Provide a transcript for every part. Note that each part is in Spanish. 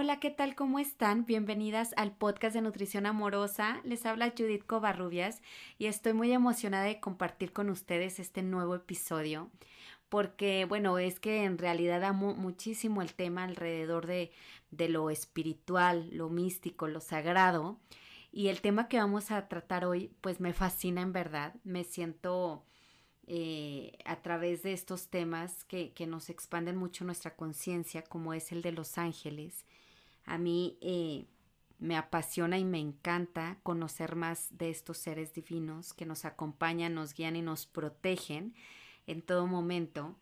Hola, ¿qué tal? ¿Cómo están? Bienvenidas al podcast de Nutrición Amorosa. Les habla Judith Covarrubias y estoy muy emocionada de compartir con ustedes este nuevo episodio porque, bueno, es que en realidad amo muchísimo el tema alrededor de, de lo espiritual, lo místico, lo sagrado. Y el tema que vamos a tratar hoy, pues me fascina en verdad. Me siento eh, a través de estos temas que, que nos expanden mucho nuestra conciencia, como es el de los ángeles. A mí eh, me apasiona y me encanta conocer más de estos seres divinos que nos acompañan, nos guían y nos protegen en todo momento.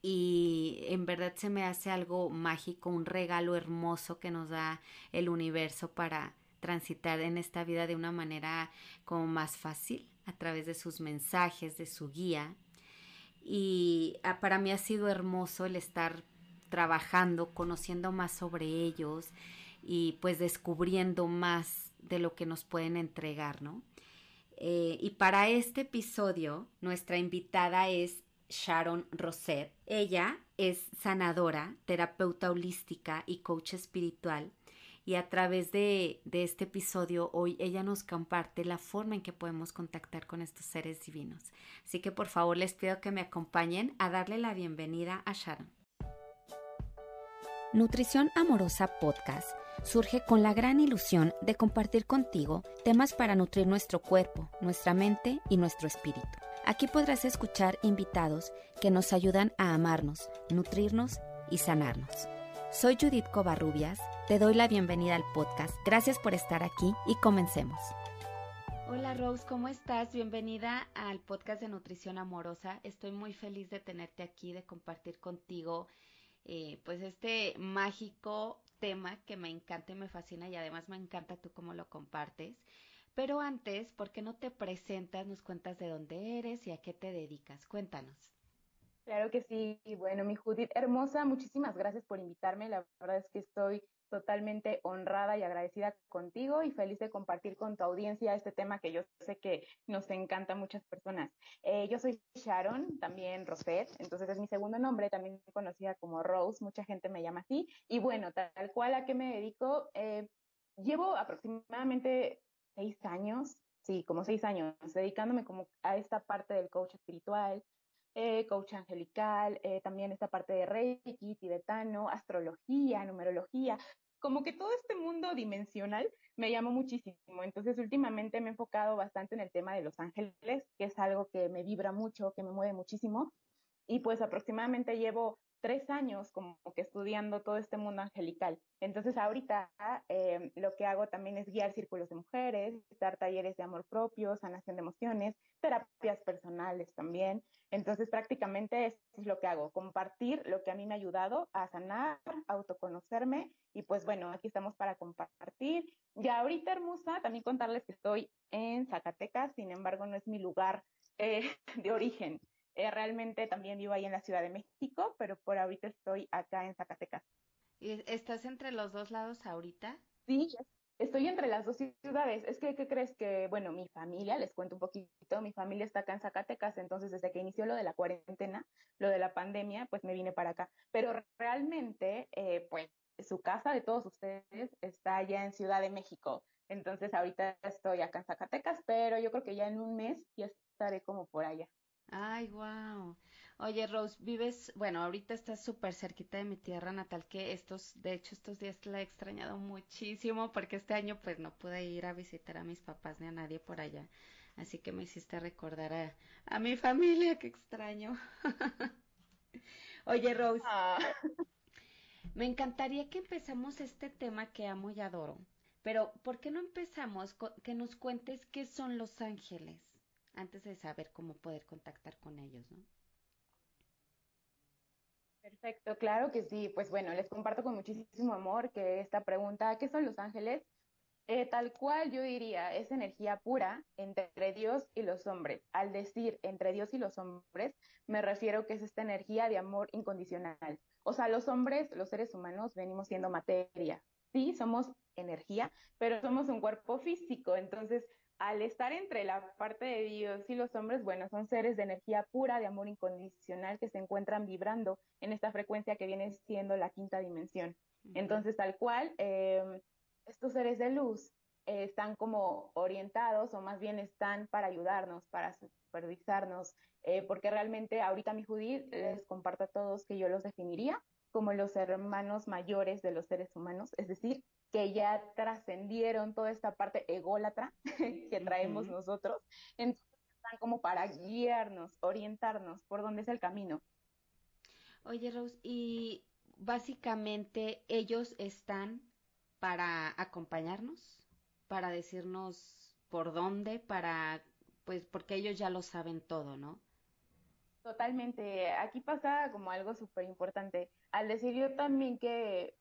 Y en verdad se me hace algo mágico, un regalo hermoso que nos da el universo para transitar en esta vida de una manera como más fácil a través de sus mensajes, de su guía. Y ah, para mí ha sido hermoso el estar trabajando, conociendo más sobre ellos y pues descubriendo más de lo que nos pueden entregar, ¿no? Eh, y para este episodio, nuestra invitada es Sharon Rosette. Ella es sanadora, terapeuta holística y coach espiritual y a través de, este episodio hoy ella nos comparte la forma en que podemos contactar con estos seres divinos. Así que por favor les pido que me acompañen a darle la bienvenida a Sharon. Nutrición Amorosa Podcast surge con la gran ilusión de compartir contigo temas para nutrir nuestro cuerpo, nuestra mente y nuestro espíritu. Aquí podrás escuchar invitados que nos ayudan a amarnos, nutrirnos y sanarnos. Soy Judith Covarrubias te doy la bienvenida al podcast. Gracias por estar aquí y comencemos. Hola Rose, ¿cómo estás? Bienvenida al podcast de Nutrición Amorosa. Estoy muy feliz de tenerte aquí, de compartir contigo eh, pues este mágico tema que me encanta y me fascina y además me encanta tú cómo lo compartes. Pero antes, ¿por qué no te presentas, nos cuentas de dónde eres y a qué te dedicas? Cuéntanos. Claro que sí. Bueno, mi Judith hermosa, muchísimas gracias por invitarme. La verdad es que estoy totalmente honrada y agradecida contigo y feliz de compartir con tu audiencia este tema que yo sé que nos encanta a muchas personas. Eh, yo soy Sharon, también Rosette, entonces es mi segundo nombre, también conocida como Rose, mucha gente me llama así. Y bueno, tal cual a qué me dedico, eh, llevo aproximadamente seis años, sí, como seis años, dedicándome como a esta parte del coach espiritual, eh, coach angelical, eh, también esta parte de Reiki, tibetano, astrología, numerología, como que todo este mundo dimensional me llamó muchísimo. Entonces, últimamente me he enfocado bastante en el tema de los ángeles, que es algo que me vibra mucho, que me mueve muchísimo. Y pues aproximadamente llevo tres años como que estudiando todo este mundo angelical. Entonces ahorita eh, lo que hago también es guiar círculos de mujeres, dar talleres de amor propio, sanación de emociones, terapias personales también. Entonces prácticamente eso es lo que hago, compartir lo que a mí me ha ayudado a sanar, autoconocerme y pues bueno, aquí estamos para compartir. Y ahorita hermosa, también contarles que estoy en Zacatecas, sin embargo no es mi lugar eh, de origen. Eh, realmente también vivo ahí en la Ciudad de México, pero por ahorita estoy acá en Zacatecas. ¿Y estás entre los dos lados ahorita? Sí, estoy entre las dos ciudades. Es que, ¿qué crees que, bueno, mi familia, les cuento un poquito, mi familia está acá en Zacatecas, entonces desde que inició lo de la cuarentena, lo de la pandemia, pues me vine para acá. Pero realmente, eh, pues su casa de todos ustedes está allá en Ciudad de México. Entonces ahorita estoy acá en Zacatecas, pero yo creo que ya en un mes ya estaré como por allá. Ay, wow. Oye, Rose, vives, bueno, ahorita estás súper cerquita de mi tierra natal, que estos, de hecho, estos días la he extrañado muchísimo porque este año pues no pude ir a visitar a mis papás ni a nadie por allá. Así que me hiciste recordar a, a mi familia, que extraño. Oye, Rose, ah. me encantaría que empezamos este tema que amo y adoro, pero ¿por qué no empezamos con que nos cuentes qué son los ángeles? Antes de saber cómo poder contactar con ellos, ¿no? Perfecto, claro que sí. Pues bueno, les comparto con muchísimo amor que esta pregunta, ¿qué son los ángeles? Eh, tal cual yo diría, es energía pura entre Dios y los hombres. Al decir entre Dios y los hombres, me refiero que es esta energía de amor incondicional. O sea, los hombres, los seres humanos, venimos siendo materia. Sí, somos energía, pero somos un cuerpo físico. Entonces, al estar entre la parte de Dios y los hombres, bueno, son seres de energía pura, de amor incondicional, que se encuentran vibrando en esta frecuencia que viene siendo la quinta dimensión. Entonces, tal cual, em, estos seres de luz eh, están como orientados o más bien están para ayudarnos, para supervisarnos, eh, porque realmente ahorita mi Judith les comparto a todos que yo los definiría como los hermanos mayores de los seres humanos, es decir, que ya trascendieron toda esta parte ególatra que traemos nosotros, entonces están como para guiarnos, orientarnos por dónde es el camino. Oye, Rose, y básicamente ellos están para acompañarnos, para decirnos por dónde, para, pues, porque ellos ya lo saben todo, ¿no? Totalmente. Aquí pasa como algo súper importante. Al decir yo también que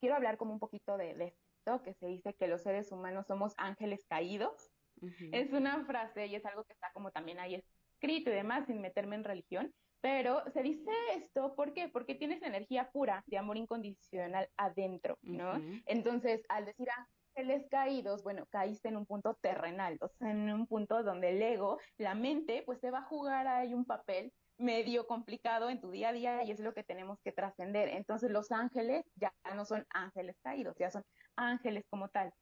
quiero hablar como un poquito de, esto, que se dice que los seres humanos somos ángeles caídos. Es una frase y es algo que está como también ahí escrito y demás, sin meterme en religión. Pero se dice esto, ¿por qué? Porque tienes energía pura de amor incondicional adentro, ¿no? Entonces, al decir ángeles caídos, bueno, caíste en un punto terrenal, o sea, en un punto donde el ego, la mente, pues te va a jugar ahí un papel medio complicado en tu día a día y es lo que tenemos que trascender. Entonces los ángeles ya no son ángeles caídos, ya son ángeles como tal.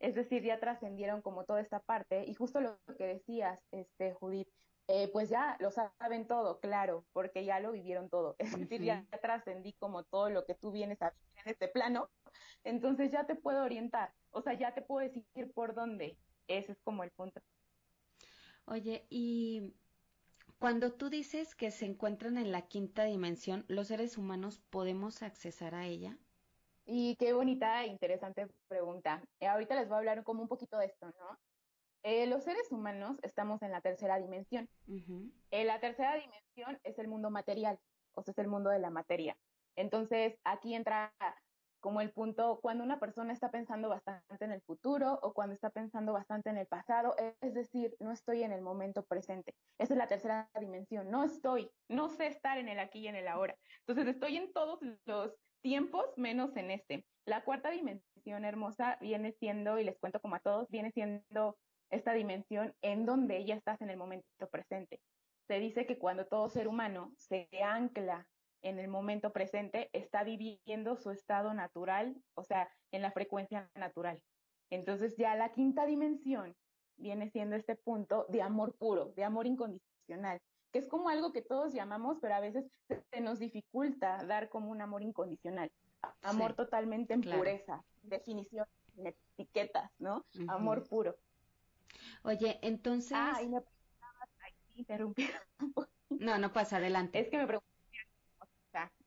Es decir, ya trascendieron como toda esta parte y justo lo que decías, este Judith, eh, pues ya lo saben todo, claro, porque ya lo vivieron todo. Es decir, ya trascendí como todo lo que tú vienes a vivir en este plano, entonces ya te puedo orientar, o sea, ya te puedo decir por dónde. Ese es como el punto. Oye, y cuando tú dices que se encuentran en la quinta dimensión, ¿los seres humanos podemos accesar a ella? Y qué bonita e interesante pregunta. Eh, ahorita les voy a hablar como un poquito de esto, ¿no? Eh, los seres humanos estamos en la tercera dimensión. Eh, la tercera dimensión es el mundo material, o sea, es el mundo de la materia. Entonces, aquí entra como el punto cuando una persona está pensando bastante en el futuro o cuando está pensando bastante en el pasado, es decir, no estoy en el momento presente. Esa es la tercera dimensión, no estoy, no sé en el aquí y en el ahora. Entonces estoy en todos los tiempos menos en este. La cuarta dimensión hermosa viene siendo, y les cuento como a todos, viene siendo esta dimensión en donde ya estás en el momento presente. Se dice que cuando todo ser humano se ancla en el momento presente está viviendo su estado natural, o sea, en la frecuencia natural. Entonces ya la quinta dimensión viene siendo este punto de amor puro, de amor incondicional, que es como algo que todos llamamos, pero a veces se nos dificulta dar como un amor incondicional. Amor totalmente en pureza, definición, etiquetas, ¿no? Amor puro. Oye, entonces... Ah, y me interrumpí. No, no pasa, adelante. Es que me pregunté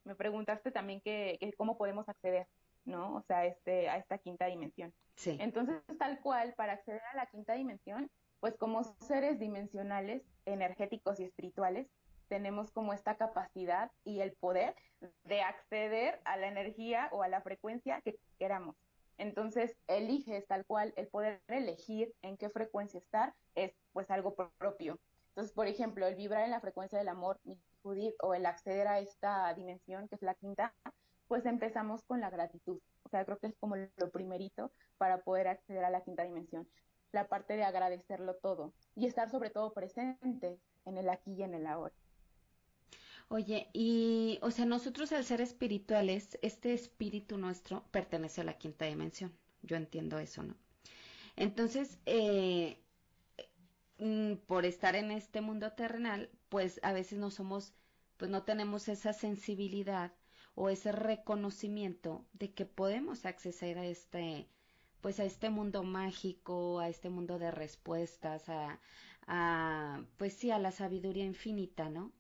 me preguntaste también que, cómo podemos acceder, ¿no? O sea, este, a esta quinta dimensión. Sí. Entonces, tal cual, para acceder a la quinta dimensión, pues como seres dimensionales, energéticos y espirituales, tenemos como esta capacidad y el poder de acceder a la energía o a la frecuencia que queramos. Entonces, eliges tal cual, el poder elegir en qué frecuencia estar es pues algo propio. Entonces, por ejemplo, el vibrar en la frecuencia del amor, o el acceder a esta dimensión, que es la quinta, pues empezamos con la gratitud. O sea, creo que es como lo primerito para poder acceder a la quinta dimensión. La parte de agradecerlo todo y estar sobre todo presente en el aquí y en el ahora. Oye, y, o sea, nosotros al ser espirituales, este espíritu nuestro pertenece a la quinta dimensión. Yo entiendo eso, ¿no? Entonces, eh, mm, por estar en este mundo terrenal, pues a veces no somos, pues no tenemos esa sensibilidad o ese reconocimiento de que podemos acceder a este, pues a este mundo mágico, a este mundo de respuestas, a, a pues sí, a la sabiduría infinita, ¿no?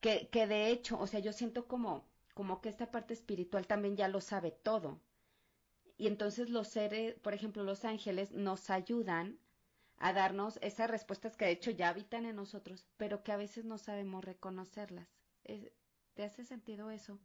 Que, que de hecho, o sea, yo siento como, como que esta parte espiritual también ya lo sabe todo. Y entonces los seres, por ejemplo, los ángeles nos ayudan a darnos esas respuestas que de hecho ya habitan en nosotros, pero que a veces no sabemos reconocerlas. ¿Te hace sentido eso?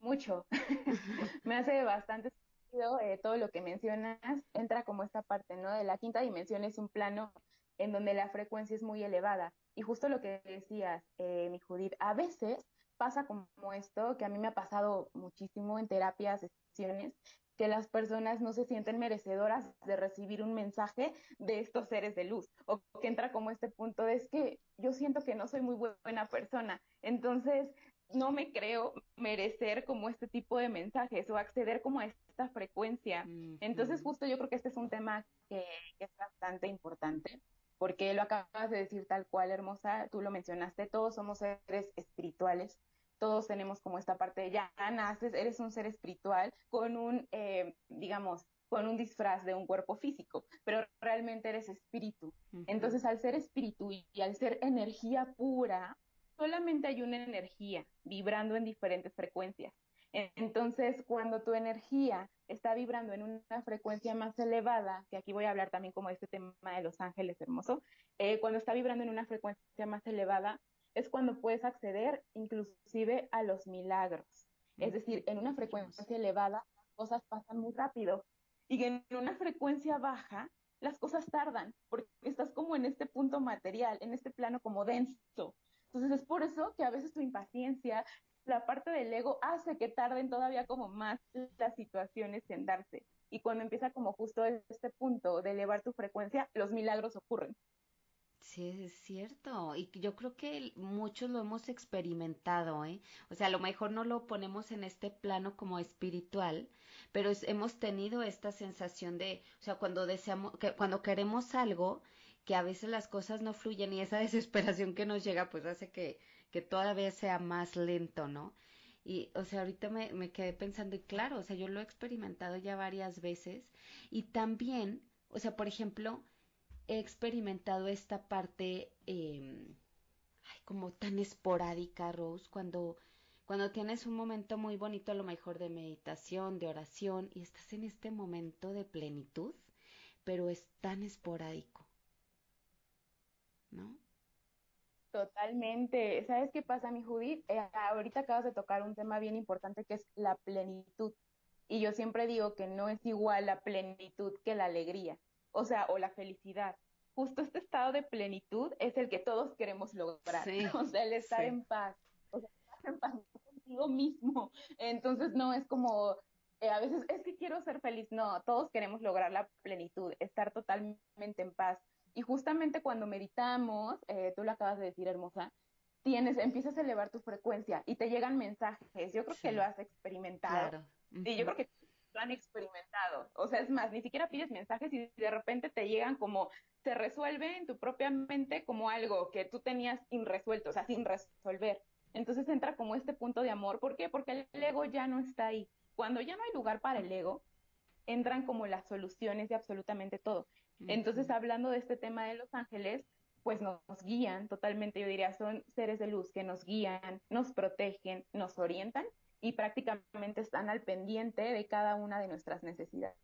Mucho. Me hace bastante sentido eh, todo lo que mencionas. Entra como esta parte, ¿no? De la quinta dimensión es un plano en donde la frecuencia es muy elevada. Y justo lo que decías, eh, mi Judith, a veces pasa como esto, que a mí me ha pasado muchísimo en terapias, sesiones, que las personas no se sienten merecedoras de recibir un mensaje de estos seres de luz, o que entra como este punto de es que yo siento que no soy muy buena persona, entonces no me creo merecer como este tipo de mensajes o acceder como a esta frecuencia. Entonces justo yo creo que este es un tema que, que es bastante importante porque lo acabas de decir tal cual, hermosa, tú lo mencionaste, todos somos seres espirituales, todos tenemos como esta parte de ya naces, eres un ser espiritual con un, eh, digamos, con un disfraz de un cuerpo físico, pero realmente eres espíritu. Entonces, al ser espíritu y al ser energía pura, solamente hay una energía vibrando en diferentes frecuencias. Entonces, cuando tu energía está vibrando en una frecuencia más elevada, que aquí voy a hablar también como de este tema de los ángeles hermoso, eh, cuando está vibrando en una frecuencia más elevada, es cuando puedes acceder inclusive a los milagros. Es decir, en una frecuencia elevada, las cosas pasan muy rápido. Y en una frecuencia baja, las cosas tardan, porque estás como en este punto material, en este plano como denso. Entonces es por eso que a veces tu impaciencia, la parte del ego hace que tarden todavía como más las situaciones en darse. Y cuando empieza como justo este punto de elevar tu frecuencia, los milagros ocurren. Sí, es cierto. Y yo creo que muchos lo hemos experimentado, ¿eh? O sea, a lo mejor no lo ponemos en este plano como espiritual, pero hemos tenido esta sensación de, o sea, cuando deseamos, que, cuando queremos algo, que a veces las cosas no fluyen y esa desesperación que nos llega, pues hace que, que todavía sea más lento, ¿no? Y, o sea, ahorita me, me quedé pensando, y claro, o sea, yo lo he experimentado ya varias veces. Y también, o sea, por ejemplo, he experimentado esta parte ay, como tan esporádica, Rose, cuando, cuando tienes un momento muy bonito, a lo mejor de meditación, de oración, y estás en este momento de plenitud, pero es tan esporádico. ¿No? Totalmente. ¿Sabes qué pasa, mi Judith? Eh, ahorita acabas de tocar un tema bien importante que es la plenitud. Y yo siempre digo que no es igual la plenitud que la alegría o sea, o la felicidad. Justo este estado de plenitud es el que todos queremos lograr, o sea, el estar en paz, o sea, estar en paz contigo mismo. Entonces, no es como, eh, a veces es que quiero ser feliz, no, todos queremos lograr la plenitud, estar totalmente en paz. Y justamente cuando meditamos, eh, tú lo acabas de decir, hermosa, tienes, empiezas a elevar tu frecuencia y te llegan mensajes. Yo creo que lo has experimentado. Claro. Y yo creo que han experimentado. O sea, es más, ni siquiera pides mensajes y de repente te llegan como, se resuelve en tu propia mente como algo que tú tenías irresuelto, o sea, sin resolver. Entonces entra como este punto de amor. ¿Por qué? Porque el ego ya no está ahí. Cuando ya no hay lugar para el ego, entran como las soluciones de absolutamente todo. Entonces, hablando de este tema de los ángeles, pues nos, guían totalmente, yo diría, son seres de luz que nos guían, nos protegen, nos orientan y prácticamente están al pendiente de cada una de nuestras necesidades.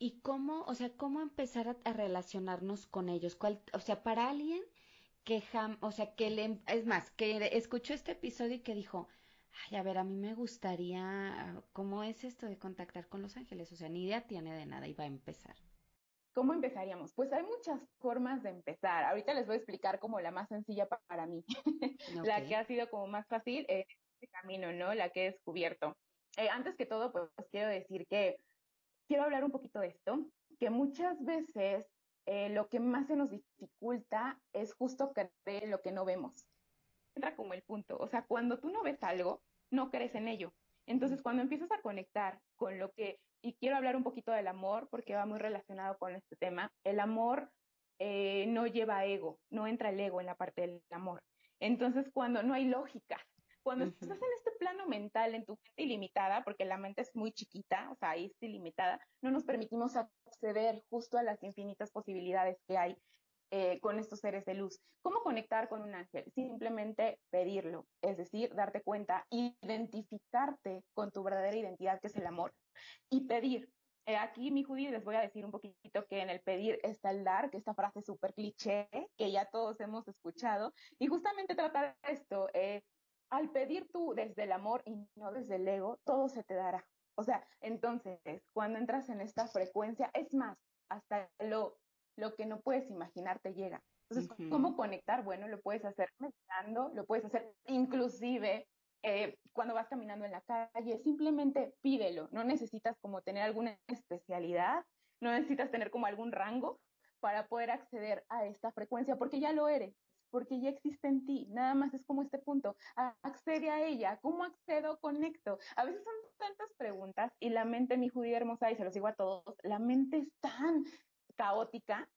¿Y cómo, o sea, cómo empezar a, relacionarnos con ellos? ¿Cuál, o sea, para alguien que jam, o sea, que le, es más, que escuchó este episodio y que dijo, ay, a ver, a mí me gustaría, ¿cómo es esto de contactar con los ángeles? O sea, ni idea tiene de nada y va a empezar. ¿Cómo empezaríamos? Pues hay muchas formas de empezar. Ahorita les voy a explicar como la más sencilla para mí, la que ha sido como más fácil. Eh, este camino, ¿no? La que he descubierto. Eh, antes que todo, pues quiero decir que quiero hablar un poquito de esto, que muchas veces eh, lo que más se nos dificulta es justo creer lo que no vemos. Entra como el punto, o sea, cuando tú no ves algo, no crees en ello. Entonces, cuando empiezas a conectar con lo que, y quiero hablar un poquito del amor, porque va muy relacionado con este tema, el amor eh, no lleva ego, no entra el ego en la parte del amor. Entonces, cuando no hay lógica, cuando estás en este plano mental, en tu mente ilimitada, porque la mente es muy chiquita, o sea, ahí es ilimitada, no nos permitimos acceder justo a las infinitas posibilidades que hay eh, con estos seres de luz. ¿Cómo conectar con un ángel? Simplemente pedirlo, es decir, darte cuenta, identificarte con tu verdadera identidad, que es el amor, y pedir. Eh, aquí, mi Judy, les voy a decir un poquito que en el pedir está el dar, que esta frase súper cliché, que ya todos hemos escuchado, y justamente tratar esto, eh, al pedir tú desde el amor y no desde el ego, todo se te dará. O sea, entonces, cuando entras en esta frecuencia, es más, hasta lo, lo que no puedes imaginar te llega. Entonces, ¿cómo conectar? Bueno, lo puedes hacer meditando, lo puedes hacer inclusive eh, cuando vas caminando en la calle, simplemente pídelo, no necesitas como tener alguna especialidad, no necesitas tener como algún rango para poder acceder a esta frecuencia, porque ya lo eres, porque ya existe en ti, nada más es como este punto, accede a ella, ¿cómo accedo? Conecto. A veces son tantas preguntas y la mente, mi judía hermosa, y se los digo a todos, la mente es tan caótica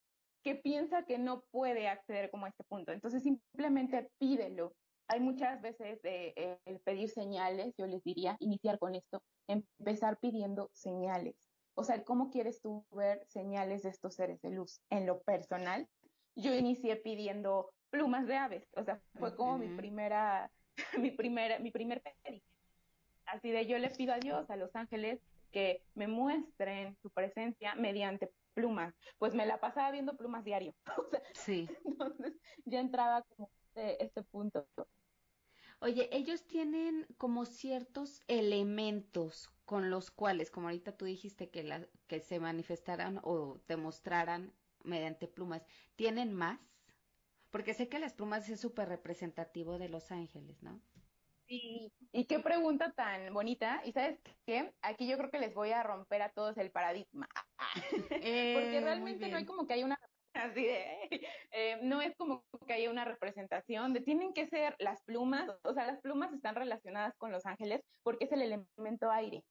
que piensa que no puede acceder como a este punto. Entonces simplemente pídelo. Hay muchas veces eh, el pedir señales, yo les diría, iniciar con esto, empezar pidiendo señales. O sea, ¿cómo quieres tú ver señales de estos seres de luz? En lo personal, yo inicié pidiendo plumas de aves, o sea, fue como mi primera, mi primera, mi primer pedido. Así de yo le pido a Dios, a los ángeles, que me muestren su presencia mediante plumas, pues me la pasaba viendo plumas diario. sí. Entonces ya entraba como este, este, punto. Oye, ellos tienen como ciertos elementos con los cuales, como ahorita tú dijiste que, la, que se manifestaran o demostraran mediante plumas, ¿tienen más? Porque sé que las plumas es súper representativo de los ángeles, ¿no? Sí, y qué pregunta tan bonita. Y sabes qué, aquí yo creo que les voy a romper a todos el paradigma. Porque eh, realmente no hay como que hay una así de, eh, no es como que haya una representación de tienen que ser las plumas, o sea, las plumas están relacionadas con los ángeles porque es el elemento aire.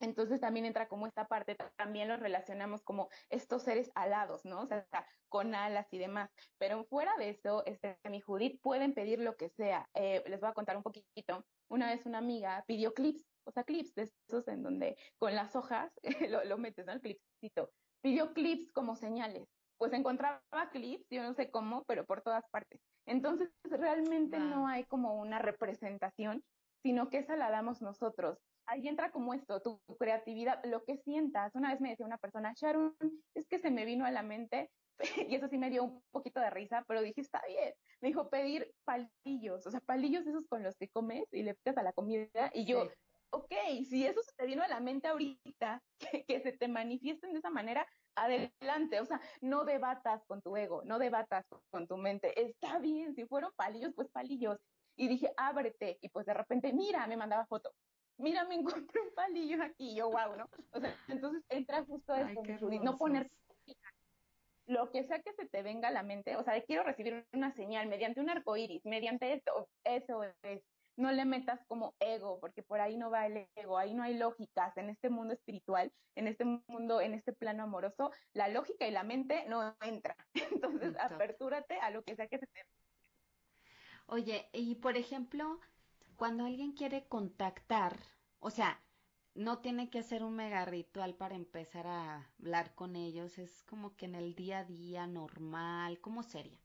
Entonces también entra como esta parte, también los relacionamos como estos seres alados, ¿no? O sea, con alas y demás. Pero fuera de eso, este, mi Judith pueden pedir lo que sea. Eh, les voy a contar un poquito. Una vez una amiga pidió clips, o sea, clips de esos en donde con las hojas lo, lo metes, ¿no? El clipcito. Pidió clips como señales. Pues encontraba clips, yo no sé cómo, pero por todas partes. Entonces, realmente no hay como una representación, sino que esa la damos nosotros ahí entra como esto, tu, creatividad, lo que sientas. Una vez me decía una persona, Sharon, es que se me vino a la mente, y eso sí me dio un poquito de risa, pero dije, está bien. Me dijo pedir palillos, o sea, palillos esos con los que comes y le pitas a la comida, y yo, ok, si eso se te vino a la mente ahorita, que, que se te manifiesten de esa manera, adelante, o sea, no debatas con tu ego, no debatas con tu mente, está bien, si fueron palillos, pues palillos. Y dije, ábrete, y pues de repente, mira, me mandaba foto, mira, me encontré un palillo aquí, yo, wow, ¿no? O sea, entonces entra justo esto, no poner lo que sea que se te venga a la mente, o sea, quiero recibir una señal mediante un arco iris, mediante esto, eso es, no le metas como ego, porque por ahí no va el ego, ahí no hay lógicas en este mundo espiritual, en este mundo, en este plano amoroso, la lógica y la mente no entra. Entonces, apertúrate a lo que sea que se te Oye, y por ejemplo, cuando alguien quiere contactar, o sea, no tiene que hacer un mega ritual para empezar a hablar con ellos, es como que en el día a día normal, ¿cómo sería?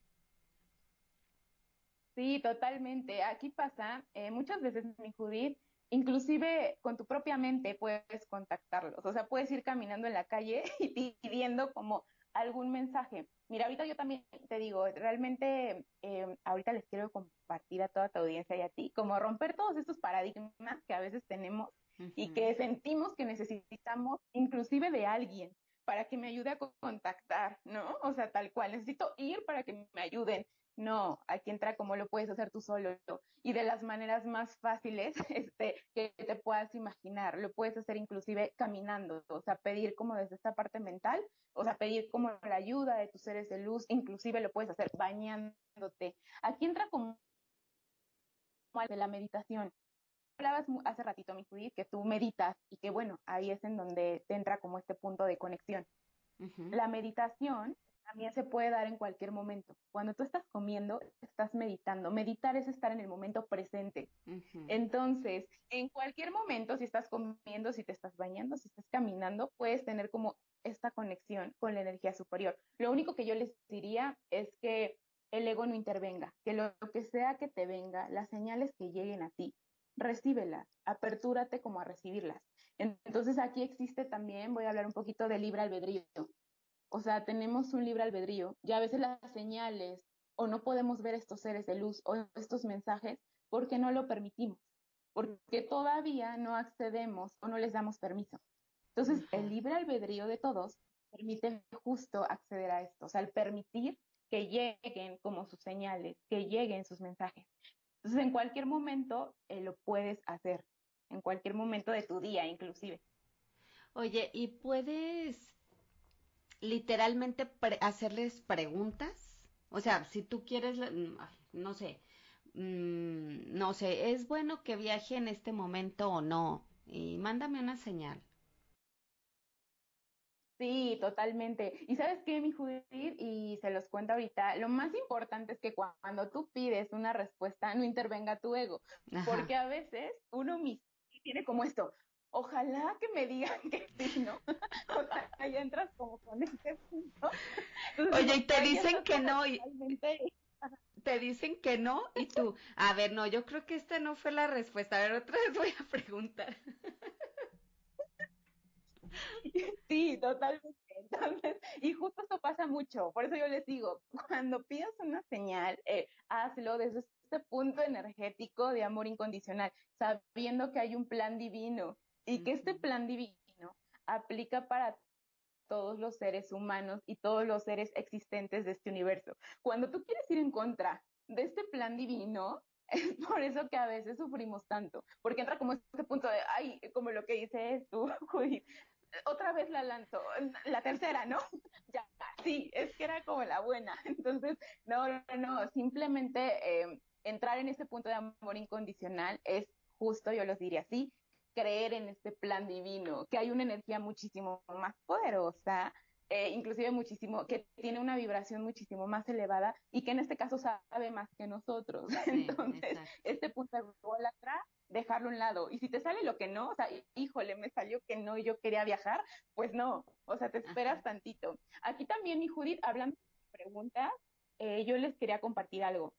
Sí, totalmente. Aquí pasa, eh, muchas veces, mi Judith, inclusive con tu propia mente puedes contactarlos. O sea, puedes ir caminando en la calle y pidiendo como algún mensaje. Mira, ahorita yo también te digo, realmente eh, ahorita les quiero compartir a toda tu audiencia y a ti, como romper todos estos paradigmas que a veces tenemos y que sentimos que necesitamos inclusive de alguien para que me ayude a contactar, ¿no? O sea, tal cual, necesito ir para que me ayuden. No, aquí entra como lo puedes hacer tú solo y de las maneras más fáciles este, que te puedas imaginar. Lo puedes hacer inclusive caminando, o sea, pedir como desde esta parte mental, o sea, pedir como la ayuda de tus seres de luz, inclusive lo puedes hacer bañándote. Aquí entra como de la meditación. Hablabas hace ratito, mi Judith, que tú meditas y que bueno, ahí es en donde te entra como este punto de conexión. La meditación también se puede dar en cualquier momento. Cuando tú estás comiendo, estás meditando. Meditar es estar en el momento presente. Entonces, en cualquier momento, si estás comiendo, si te estás bañando, si estás caminando, puedes tener como esta conexión con la energía superior. Lo único que yo les diría es que el ego no intervenga, que lo, que sea que te venga, las señales que lleguen a ti, recíbelas, apertúrate como a recibirlas. Entonces aquí existe también, voy a hablar un poquito de libre albedrío. O sea, tenemos un libre albedrío y a veces las señales o no podemos ver estos seres de luz o estos mensajes porque no lo permitimos, porque todavía no accedemos o no les damos permiso. Entonces, el libre albedrío de todos permite justo acceder a esto, o sea, el permitir que lleguen como sus señales, que lleguen sus mensajes. Entonces, en cualquier momento eh, lo puedes hacer, en cualquier momento de tu día inclusive. Oye, ¿y puedes literalmente hacerles preguntas? O sea, si tú quieres, no sé, mm, no sé, ¿es bueno que viaje en este momento o no? Y mándame una señal. Sí, totalmente. Y sabes qué, mi Judith, y se los cuento ahorita, lo más importante es que cuando tú pides una respuesta, no intervenga tu ego, porque a veces uno mismo tiene como esto, ojalá que me digan que sí, ¿no? o sea, ahí entras como con ese punto. Oye, y te dicen que no, y te dicen que no, y tú, a ver, no, yo creo que esta no fue la respuesta, a ver, otra vez voy a preguntar. Sí, totalmente. Entonces, y justo eso pasa mucho. Por eso yo les digo, cuando pidas una señal, eh, hazlo desde este punto energético de amor incondicional, sabiendo que hay un plan divino y que este plan divino aplica para todos los seres humanos y todos los seres existentes de este universo. Cuando tú quieres ir en contra de este plan divino, es por eso que a veces sufrimos tanto, porque entra como este punto de, ay, como lo que dices tú, Judith, otra vez la lanzo, la tercera, ¿no? ya, sí, es que era como la buena. Entonces, no, no, no, simplemente eh, entrar en este punto de amor incondicional es justo, yo los diría así, creer en este plan divino, que hay una energía muchísimo más poderosa, eh, inclusive muchísimo, que tiene una vibración muchísimo más elevada y que en este caso sabe más que nosotros. Entonces, este punto de atrás dejarlo a un lado. Y si te sale lo que no, o sea, híjole, me salió que no y yo quería viajar, pues no, o sea, te esperas tantito. Aquí también, mi Judith, hablando de preguntas, eh, yo les quería compartir algo.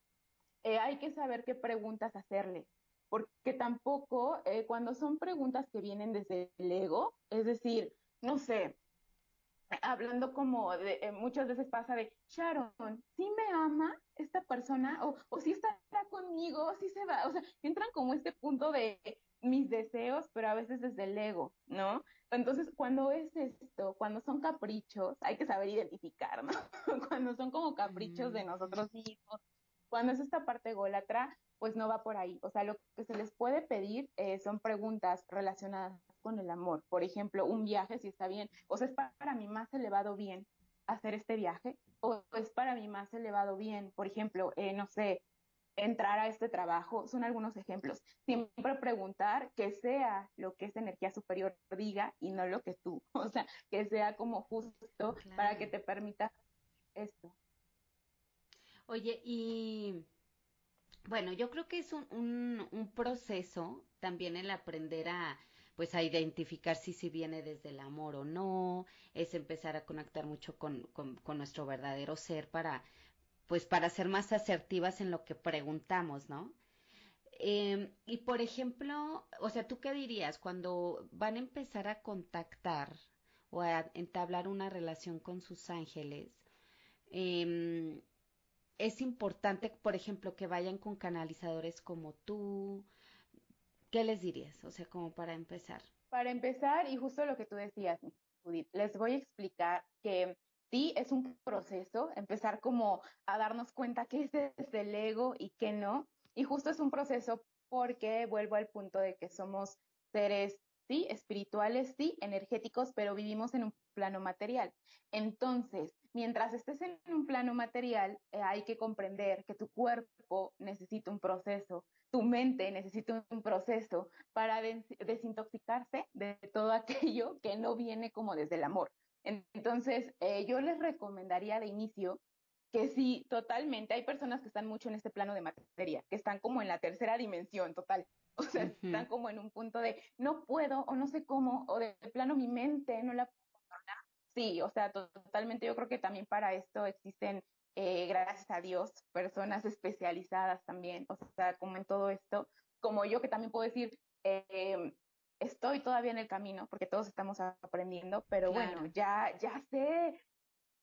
Eh, hay que saber qué preguntas hacerle, porque tampoco eh, cuando son preguntas que vienen desde el ego, es decir, no sé, hablando como de, eh, muchas veces pasa de, Sharon, ¿sí me ama esta persona? O, o si estará conmigo, o si se va, o sea, entran como este punto de mis deseos, pero a veces desde el ego, ¿no? Entonces, cuando es esto, cuando son caprichos, hay que saber identificar, ¿no? cuando son como caprichos de nosotros mismos, cuando es esta parte golatra, pues no va por ahí. O sea, lo que se les puede pedir eh, son preguntas relacionadas con el amor. Por ejemplo, un viaje, si está bien, o sea, es para mí más elevado bien hacer este viaje, o es para mí más elevado bien, por ejemplo, eh, no sé, entrar a este trabajo, son algunos ejemplos. Siempre preguntar que sea lo que esa energía superior diga y no lo que tú, o sea, que sea como justo para que te permita esto. Oye, y bueno, yo creo que es un, un, proceso también el aprender a, pues a identificar si si viene desde el amor o no, es empezar a conectar mucho con, con, nuestro verdadero ser para, pues para ser más asertivas en lo que preguntamos, ¿no? Em, y por ejemplo, o sea, ¿tú qué dirías cuando van a empezar a contactar o a entablar una relación con sus ángeles? Eh, es importante, por ejemplo, que vayan con canalizadores como tú, ¿Qué les dirías? O sea, como para empezar. Para empezar, y justo lo que tú decías, Judith, les voy a explicar que sí es un proceso, empezar como a darnos cuenta qué es desde el ego y qué no. Y justo es un proceso porque vuelvo al punto de que somos seres, sí, espirituales, sí, energéticos, pero vivimos en un plano material. Entonces, mientras estés en un plano material, eh, hay que comprender que tu cuerpo necesita un proceso, tu mente necesita un proceso para desintoxicarse de todo aquello que no viene como desde el amor. Entonces, eh, yo les recomendaría de inicio que sí, totalmente, hay personas que están mucho en este plano de materia, que están como en la tercera dimensión total. O sea, están como en un punto de no puedo o no sé cómo, o de plano mi mente no la. Sí, o sea, totalmente yo creo que también para esto existen eh, gracias a Dios, personas especializadas también, o sea, como en todo esto, como yo que también puedo decir, eh, estoy todavía en el camino, porque todos estamos aprendiendo, pero bueno, ya, ya sé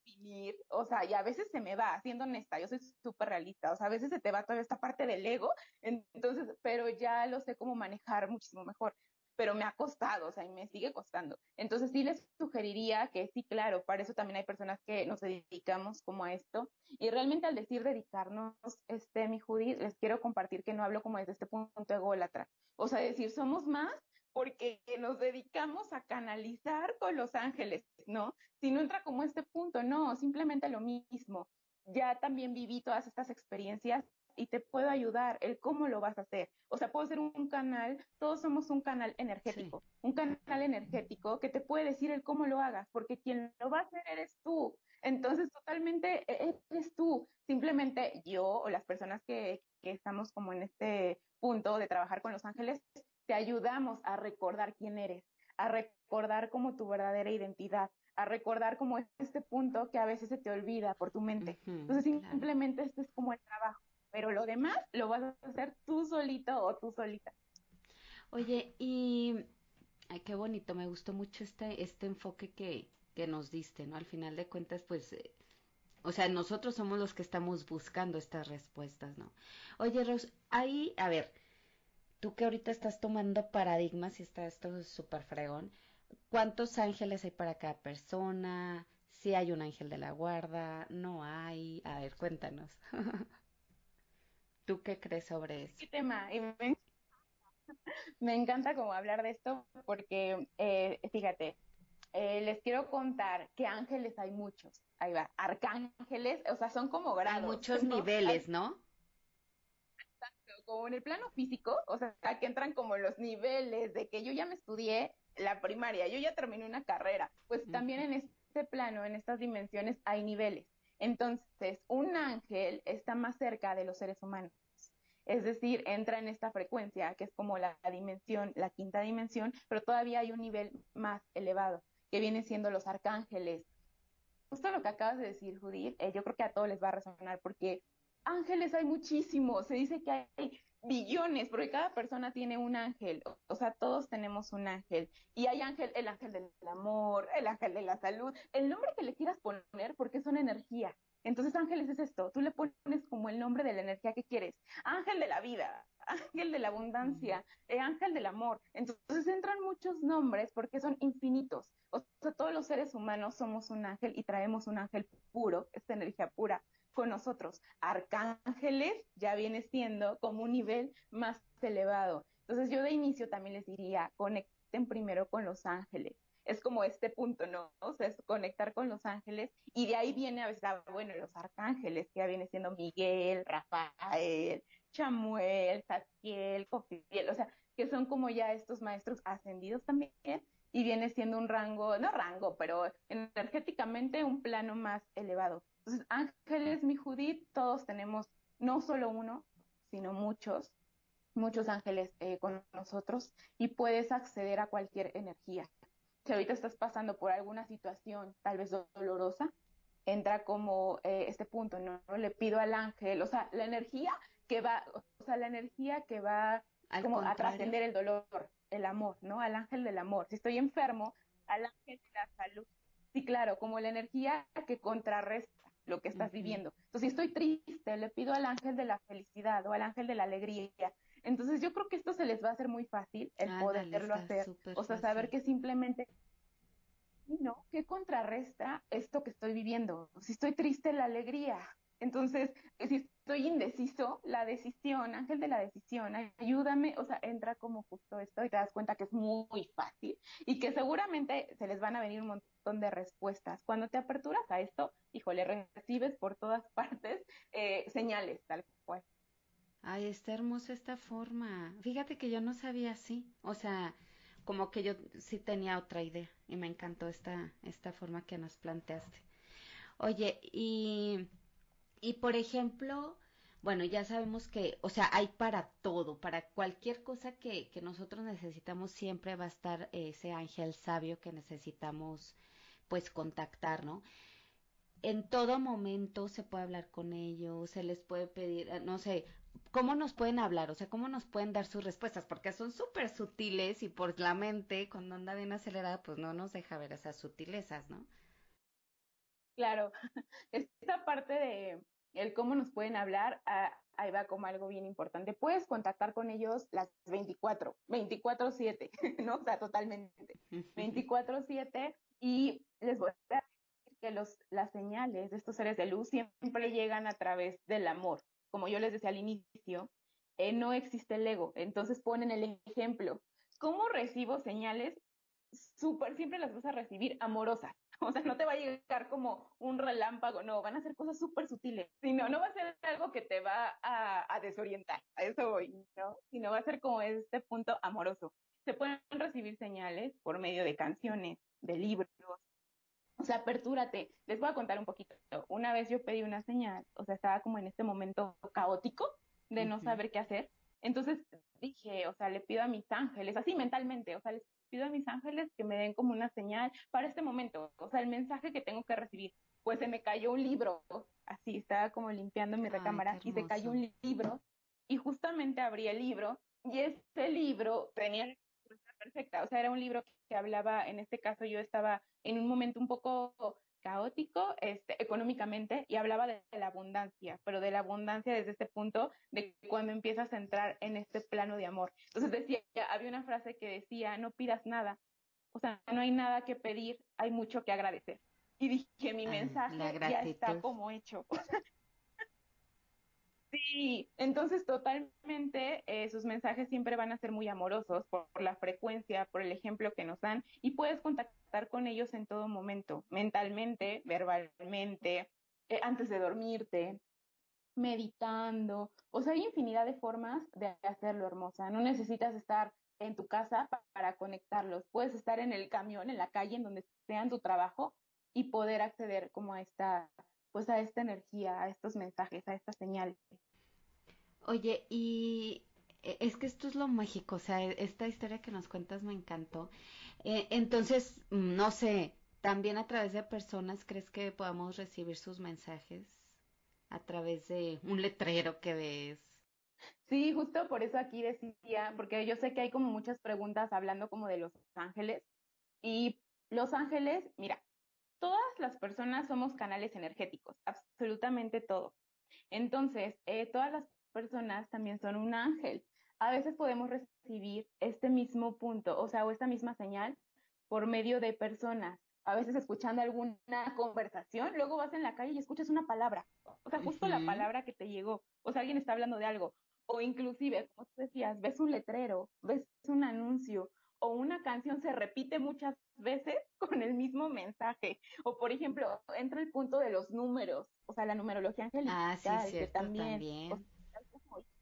definir, o sea, y a veces se me va, siendo honesta, yo soy súper realista, o sea, a veces se te va toda esta parte del ego, entonces, pero ya lo sé cómo manejar muchísimo mejor. Pero me ha costado, o sea, y me sigue costando. Entonces sí les sugeriría que sí, claro, para eso también hay personas que nos dedicamos como a esto. Y realmente al decir dedicarnos, este, mi Judy, les quiero compartir que no hablo como desde este punto ególatra. O sea, decir, somos más porque nos dedicamos a canalizar con los ángeles, ¿no? Si no entra como este punto, no, simplemente lo mismo. Ya también viví todas estas experiencias y te puedo ayudar el cómo lo vas a hacer. O sea, puedo ser un canal, todos somos un canal energético, un canal energético que te puede decir el cómo lo hagas, porque quien lo va a hacer eres tú. Entonces, totalmente e-, eres tú. Simplemente yo o las personas que, que estamos como en este punto de trabajar con los ángeles, te ayudamos a recordar quién eres, a recordar como tu verdadera identidad, a recordar como este punto que a veces se te olvida por tu mente. Entonces, simplemente este es como el trabajo pero lo demás lo vas a hacer tú solito o tú solita. Oye, y ay, qué bonito, me gustó mucho este, este enfoque que, que nos diste, ¿no? Al final de cuentas, pues, eh, o sea, nosotros somos los que estamos buscando estas respuestas, ¿no? Oye, Rose, ahí, a ver, tú que ahorita estás tomando paradigmas y está esto súper fregón, ¿cuántos ángeles hay para cada persona? Si hay un ángel de la guarda, no hay. A ver, cuéntanos. ¿Tú qué crees sobre eso? ¿Qué tema? me, encanta como hablar de esto porque, eh, fíjate, eh, les quiero contar que ángeles hay muchos. Ahí va, arcángeles, o sea, son como grados. Hay muchos niveles, ¿no? Exacto, como en el plano físico, o sea, que entran como los niveles de que yo ya me estudié la primaria, yo ya terminé una carrera, pues también en este plano, en estas dimensiones, hay niveles. Entonces, un ángel está más cerca de los seres humanos. Es decir, entra en esta frecuencia, que es como la dimensión, la quinta dimensión, pero todavía hay un nivel más elevado, que viene siendo los arcángeles. Justo lo que acabas de decir, Judith, eh, yo creo que a todos les va a resonar, porque ángeles hay muchísimos. Se dice que hay billones, porque cada persona tiene un ángel, o sea, todos tenemos un ángel. Y hay ángel, el ángel del amor, el ángel de la salud, el nombre que le quieras poner, porque una energía. Entonces, ángeles es esto, tú le pones como el nombre de la energía que quieres. Ángel de la vida, ángel de la abundancia, eh, ángel del amor. Entonces entran muchos nombres porque son infinitos. O sea, todos los seres humanos somos un ángel y traemos un ángel puro, esta energía pura con nosotros. Arcángeles ya viene siendo como un nivel más elevado. Entonces yo de inicio también les diría, conecten primero con los ángeles. Es como este punto, ¿no? O sea, es conectar con los ángeles y de ahí viene a veces, ah, bueno, los arcángeles, que ya viene siendo Miguel, Rafael, Chamuel, Satiel, Cofiel, o sea, que son como ya estos maestros ascendidos también y viene siendo un rango, no rango, pero energéticamente un plano más elevado. Entonces, ángeles, mi Judith, todos tenemos no solo uno, sino muchos, muchos ángeles eh, con nosotros y puedes acceder a cualquier energía. Si ahorita estás pasando por alguna situación tal vez dolorosa, entra como eh, este punto, ¿no? Le pido al ángel, o sea, la energía que va, o sea, la energía que va como a trascender el dolor, el amor, ¿no? Al ángel del amor. Si estoy enfermo, al ángel de la salud. Sí, claro, como la energía que contrarresta lo que estás viviendo. Entonces, si estoy triste, le pido al ángel de la felicidad o al ángel de la alegría. Entonces, yo creo que esto se les va a hacer muy fácil el poderlo hacer. O sea, saber que simplemente ¿no? ¿Qué contrarresta esto que estoy viviendo? Si estoy triste, la alegría. Entonces, si estoy indeciso, la decisión, ángel de la decisión, ayúdame, o sea, entra como justo esto y te das cuenta que es muy fácil y que seguramente se les van a venir un montón de respuestas. Cuando te aperturas a esto, híjole, recibes por todas partes eh, señales, tal cual. Ay, está hermosa esta forma. Fíjate que yo no sabía así. O sea, como que yo sí tenía otra idea y me encantó esta, esta forma que nos planteaste. Oye, y y por ejemplo, bueno, ya sabemos que, o sea, hay para todo, para cualquier cosa que, que nosotros necesitamos, siempre va a estar ese ángel sabio que necesitamos, pues, contactar, ¿no? En todo momento se puede hablar con ellos, se les puede pedir, eh, no sé, ¿cómo nos pueden hablar? O sea, ¿cómo nos pueden dar sus respuestas? Porque son súper sutiles y por la mente, cuando anda bien acelerada, pues no nos deja ver esas sutilezas, ¿no? Claro, esta parte de, el cómo nos pueden hablar, ah, ahí va como algo bien importante. Puedes contactar con ellos las 24, 24/7, ¿no? O sea, totalmente. 24/7 y les voy a decir que los, las señales de estos seres de luz siempre llegan a través del amor. Como yo les decía al inicio, eh, no existe el ego. Entonces ponen el ejemplo. ¿Cómo recibo señales? Súper, siempre las vas a recibir amorosas. O sea, no te va a llegar como un relámpago, no, van a ser cosas súper sutiles. Sino, no va a ser algo que te va a, desorientar, a eso voy, ¿no? Sino va a ser como este punto amoroso. Se pueden recibir señales por medio de canciones, de libros. O sea, apertúrate. Les voy a contar un poquito. Una vez yo pedí una señal, o sea, estaba como en este momento caótico de no saber qué hacer. Entonces dije, o sea, le pido a mis ángeles, así mentalmente, o sea, les pido a mis ángeles que me den como una señal para este momento, o sea, el mensaje que tengo que recibir. Pues se me cayó un libro, así estaba como limpiando mi recámara y se cayó un libro y justamente abrí el libro y ese libro tenía la perfecta, o sea, era un libro que hablaba, en este caso yo estaba en un momento un poco caótico este, económicamente y hablaba de, la abundancia, pero de la abundancia desde este punto de cuando empiezas a entrar en este plano de amor. Entonces decía, había una frase que decía, no pidas nada, o sea, no hay nada que pedir, hay mucho que agradecer. Y dije, mi mensaje ya está como hecho. Sí, entonces totalmente eh, sus mensajes siempre van a ser muy amorosos por, la frecuencia, por el ejemplo que nos dan y puedes contactar con ellos en todo momento, mentalmente, verbalmente, eh, antes de dormirte, meditando, o sea, hay infinidad de formas de hacerlo hermosa, no necesitas estar en tu casa para conectarlos, puedes estar en el camión, en la calle, en donde sean tu trabajo y poder acceder como a esta pues a esta energía, a estos mensajes, a estas señales. Oye, y e, es que esto es lo mágico, o sea, esta historia que nos cuentas me encantó. Eh, entonces, mm, no sé, también a través de personas, ¿crees que podamos recibir sus mensajes? A través de un letrero que ves. Sí, justo por eso aquí decía, porque yo sé que hay como muchas preguntas hablando como de los ángeles. Y los ángeles, mira, todas las personas somos canales energéticos, absolutamente todo. Entonces, eh, todas las personas también son un ángel. A veces podemos recibir este mismo punto, o sea, o esta misma señal por medio de personas. A veces escuchando alguna conversación, luego vas en la calle y escuchas una palabra, o sea, justo la palabra que te llegó, o sea, alguien está hablando de algo, o inclusive, como tú decías, ves un letrero, ves un anuncio, o una canción se repite muchas veces con el mismo mensaje. O por ejemplo, entra el punto de los números, o sea, la numerología angelical, ah, sí, que también,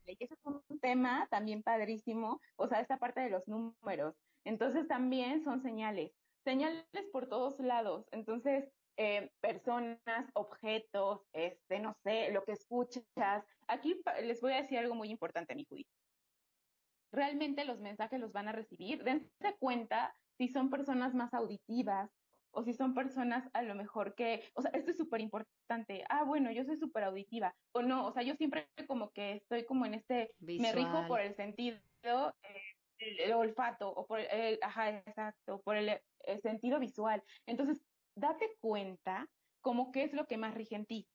ese es un tema también padrísimo, o sea, esta parte de los números. Entonces también son señales, señales por todos lados. Entonces, eh, personas, objetos, este, no sé, lo que escuchas. Aquí les voy a decir algo muy importante, mi Judith realmente los mensajes los van a recibir. Dense cuenta si son personas más auditivas o si son personas a lo mejor que, o sea, esto es súper importante. Ah, bueno, yo soy súper auditiva o no, o sea, yo siempre como que estoy como en este, me rijo por el sentido, eh, el, olfato o por el, ajá, exacto, por el, sentido visual. Entonces, date cuenta como qué es lo que más rige en ti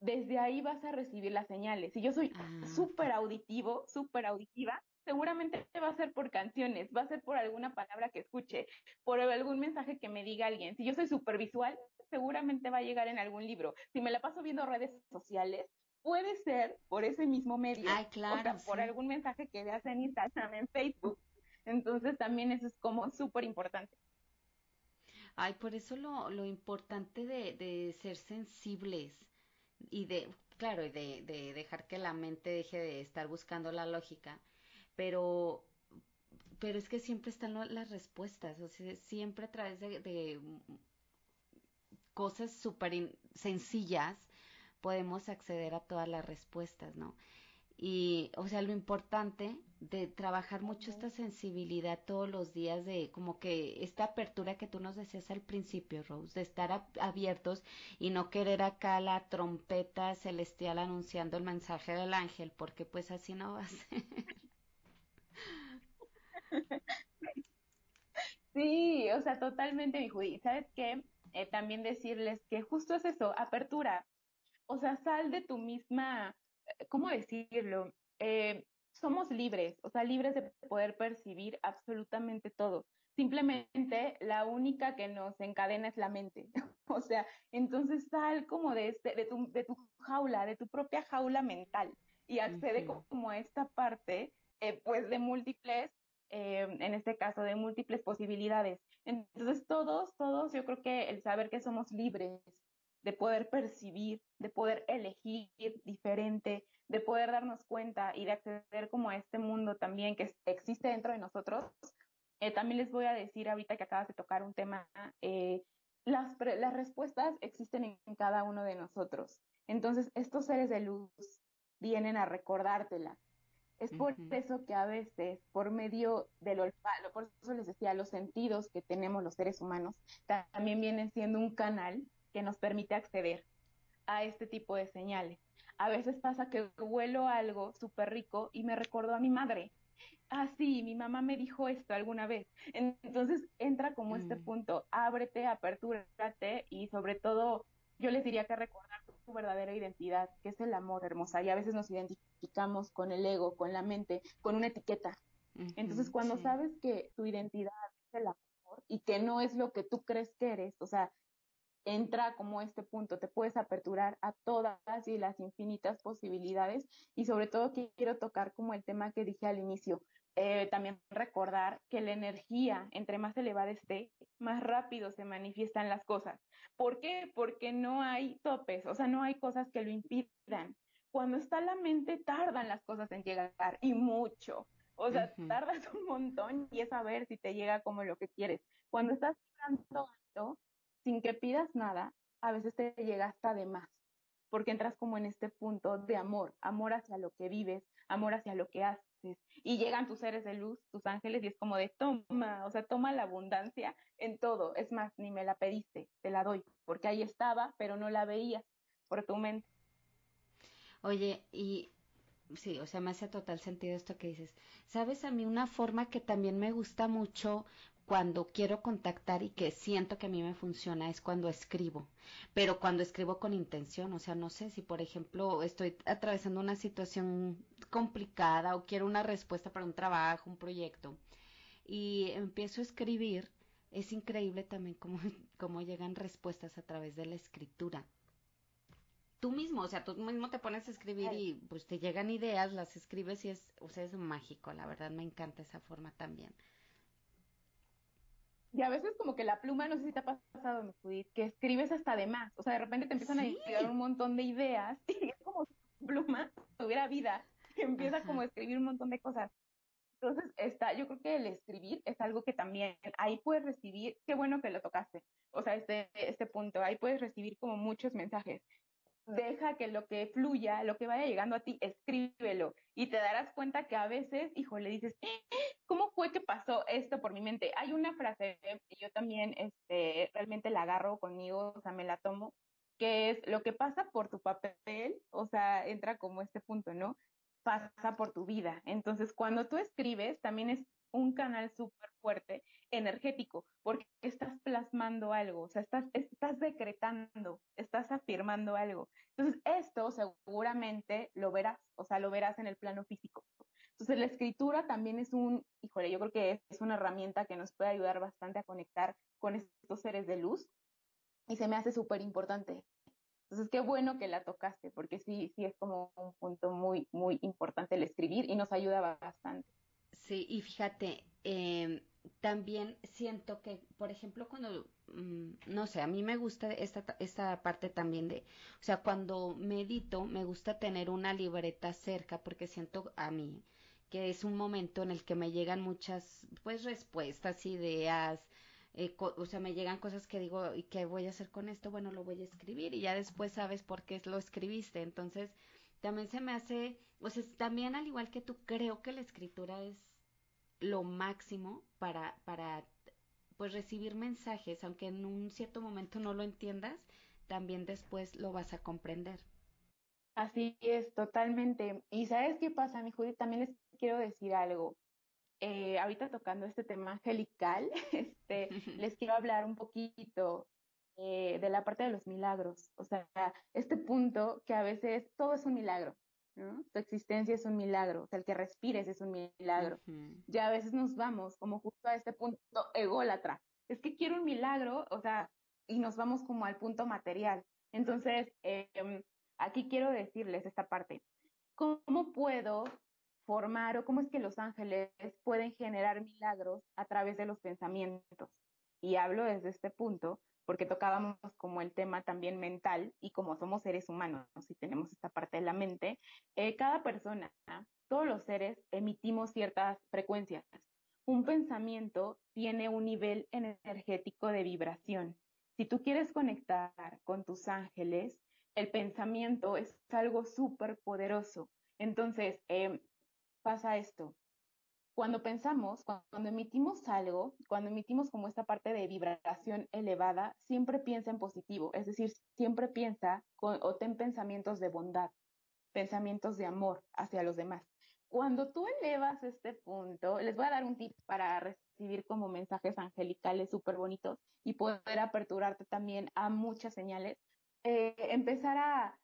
desde ahí vas a recibir las señales. Si yo soy ah, súper auditivo, súper auditiva, seguramente va a ser por canciones, va a ser por alguna palabra que escuche, por algún mensaje que me diga alguien. Si yo soy supervisual, seguramente va a llegar en algún libro. Si me la paso viendo redes sociales, puede ser por ese mismo medio. Ay, claro. O sea, por algún mensaje que veas en Instagram, en Facebook. Entonces también eso es como súper importante. Ay, por eso lo, lo importante de, de ser sensibles y de, claro, y de, de dejar que la mente deje de estar buscando la lógica pero pero es que siempre están las respuestas, o sea, siempre a través de, cosas súper sencillas podemos acceder a todas las respuestas, ¿no? Y, o sea, lo importante de trabajar mucho esta sensibilidad todos los días, de como que esta apertura que tú nos decías al principio, Rose, de estar abiertos y no querer acá la trompeta celestial anunciando el mensaje del ángel, porque pues así no va a ser. Sí, o sea, totalmente, mi Judy. ¿Sabes qué? Eh, también decirles que justo es eso, apertura. o sea, sal de tu misma, eh, ¿cómo decirlo? Eh, somos libres, o sea, libres de poder percibir absolutamente todo. Simplemente la única que nos encadena es la mente. o sea, entonces sal como de, este, de, tu, de tu jaula, de tu propia jaula mental y accede como a esta parte, eh, pues, de múltiples, eh, en este caso, de múltiples posibilidades. Entonces, todos, todos, yo creo que el saber que somos libres de poder percibir, de poder elegir diferente, de poder darnos cuenta y de acceder como a este mundo también que existe dentro de nosotros. Eh, también les voy a decir ahorita que acabas de tocar un tema, eh, las, las respuestas existen en, cada uno de nosotros. Entonces, estos seres de luz vienen a recordártela. Es por eso que a veces, por medio del olfato, por eso les decía, los sentidos que tenemos los seres humanos, también vienen siendo un canal que nos permite acceder a este tipo de señales. A veces pasa que huelo algo súper rico y me recordó a mi madre. Ah, sí, mi mamá me dijo esto alguna vez. Entonces entra como este mm. punto, ábrete, apertúrate y sobre todo yo les diría que recordar tu verdadera identidad, que es el amor hermosa. Y a veces nos identificamos con el ego, con la mente, con una etiqueta. Entonces cuando sabes que tu identidad es el amor y que no es lo que tú crees que eres, o sea, entra como este punto, te puedes aperturar a todas y las infinitas posibilidades y sobre todo quiero tocar como el tema que dije al inicio, eh, también recordar que la energía, entre más elevada esté, más rápido se manifiestan las cosas. ¿Por qué? Porque no hay topes, o sea, no hay cosas que lo impidan. Cuando está la mente, tardan las cosas en llegar y mucho. O sea, tardas un montón y es a ver si te llega como lo que quieres. Cuando estás vibrando alto, sin que pidas nada, a veces te llega hasta de más, porque entras como en este punto de amor, amor hacia lo que vives, amor hacia lo que haces, y llegan tus seres de luz, tus ángeles, y es como de toma, o sea, toma la abundancia en todo, es más, ni me la pediste, te la doy, porque ahí estaba, pero no la veías por tu mente. Oye, y sí, o sea, me hace total sentido esto que dices. Sabes, a mí una forma que también me gusta mucho cuando quiero contactar y que siento que a mí me funciona es cuando escribo, pero cuando escribo con intención, o sea, no sé si por ejemplo estoy atravesando una situación complicada o quiero una respuesta para un trabajo, un proyecto y empiezo a escribir, es increíble también cómo, cómo llegan respuestas a través de la escritura. Tú mismo, o sea, tú mismo te pones a escribir y pues te llegan ideas, las escribes y es, o sea, es mágico, la verdad me encanta esa forma también. Y a veces como que la pluma, no sé si te ha pasado, mi Judith, que escribes hasta de más. O sea, de repente te empiezan a llegar un montón de ideas y es como si pluma tuviera vida y empieza como a escribir un montón de cosas. Entonces, está, yo creo que el escribir es algo que también ahí puedes recibir, qué bueno que lo tocaste, o sea, este, este punto, ahí puedes recibir como muchos mensajes deja que lo que fluya, lo que vaya llegando a ti, escríbelo y te darás cuenta que a veces, hijo, le dices, ¿cómo fue que pasó esto por mi mente? Hay una frase y yo también este, realmente la agarro conmigo, o sea, me la tomo, que es lo que pasa por tu papel, o sea, entra como este punto, ¿no? Pasa por tu vida. Entonces, cuando tú escribes, también es un canal súper fuerte, energético, porque estás plasmando algo, o sea, estás, estás decretando, estás afirmando algo. Entonces, esto seguramente lo verás, o sea, lo verás en el plano físico. Entonces, la escritura también es un, híjole, yo creo que es una herramienta que nos puede ayudar bastante a conectar con estos seres de luz y se me hace súper importante. Entonces, qué bueno que la tocaste, porque sí, sí es como un punto muy, muy importante el escribir y nos ayuda bastante. Sí, y fíjate, eh, también siento que, por ejemplo, cuando, mm, no sé, a mí me gusta esta, esta parte también de, o sea, cuando medito, me gusta tener una libreta cerca porque siento a mí que es un momento en el que me llegan muchas, pues, respuestas, ideas, eh, o sea, me llegan cosas que digo, ¿y qué voy a hacer con esto? Bueno, lo voy a escribir y ya después sabes por qué lo escribiste. Entonces, también se me hace, o sea, también al igual que tú, creo que la escritura es lo máximo para, para pues recibir mensajes, aunque en un cierto momento no lo entiendas, también después lo vas a comprender. Así es, totalmente. Y sabes qué pasa, mi Judith, también les quiero decir algo. Eh, ahorita tocando este tema angelical, este, les quiero hablar un poquito eh, de la parte de los milagros, o sea, este punto que a veces todo es un milagro, ¿no? Tu existencia es un milagro, o sea, el que respires es un milagro. Ya a veces nos vamos como justo a este punto ególatra. Es que quiero un milagro, o sea, y nos vamos como al punto material. Entonces, em, aquí quiero decirles esta parte. ¿Cómo puedo formar o cómo es que los ángeles pueden generar milagros a través de los pensamientos? Y hablo desde este punto porque tocábamos como el tema también mental y como somos seres humanos y tenemos esta parte de la mente, eh, cada persona, todos los seres emitimos ciertas frecuencias. Un pensamiento tiene un nivel energético de vibración. Si tú quieres conectar con tus ángeles, el pensamiento es algo súper poderoso. Entonces, eh, pasa esto. Cuando pensamos, cuando emitimos algo, cuando emitimos como esta parte de vibración elevada, siempre piensa en positivo, es decir, siempre piensa o ten pensamientos de bondad, pensamientos de amor hacia los demás. Cuando tú elevas este punto, les voy a dar un tip para recibir como mensajes angelicales súper bonitos y poder aperturarte también a muchas señales, eh, empezar a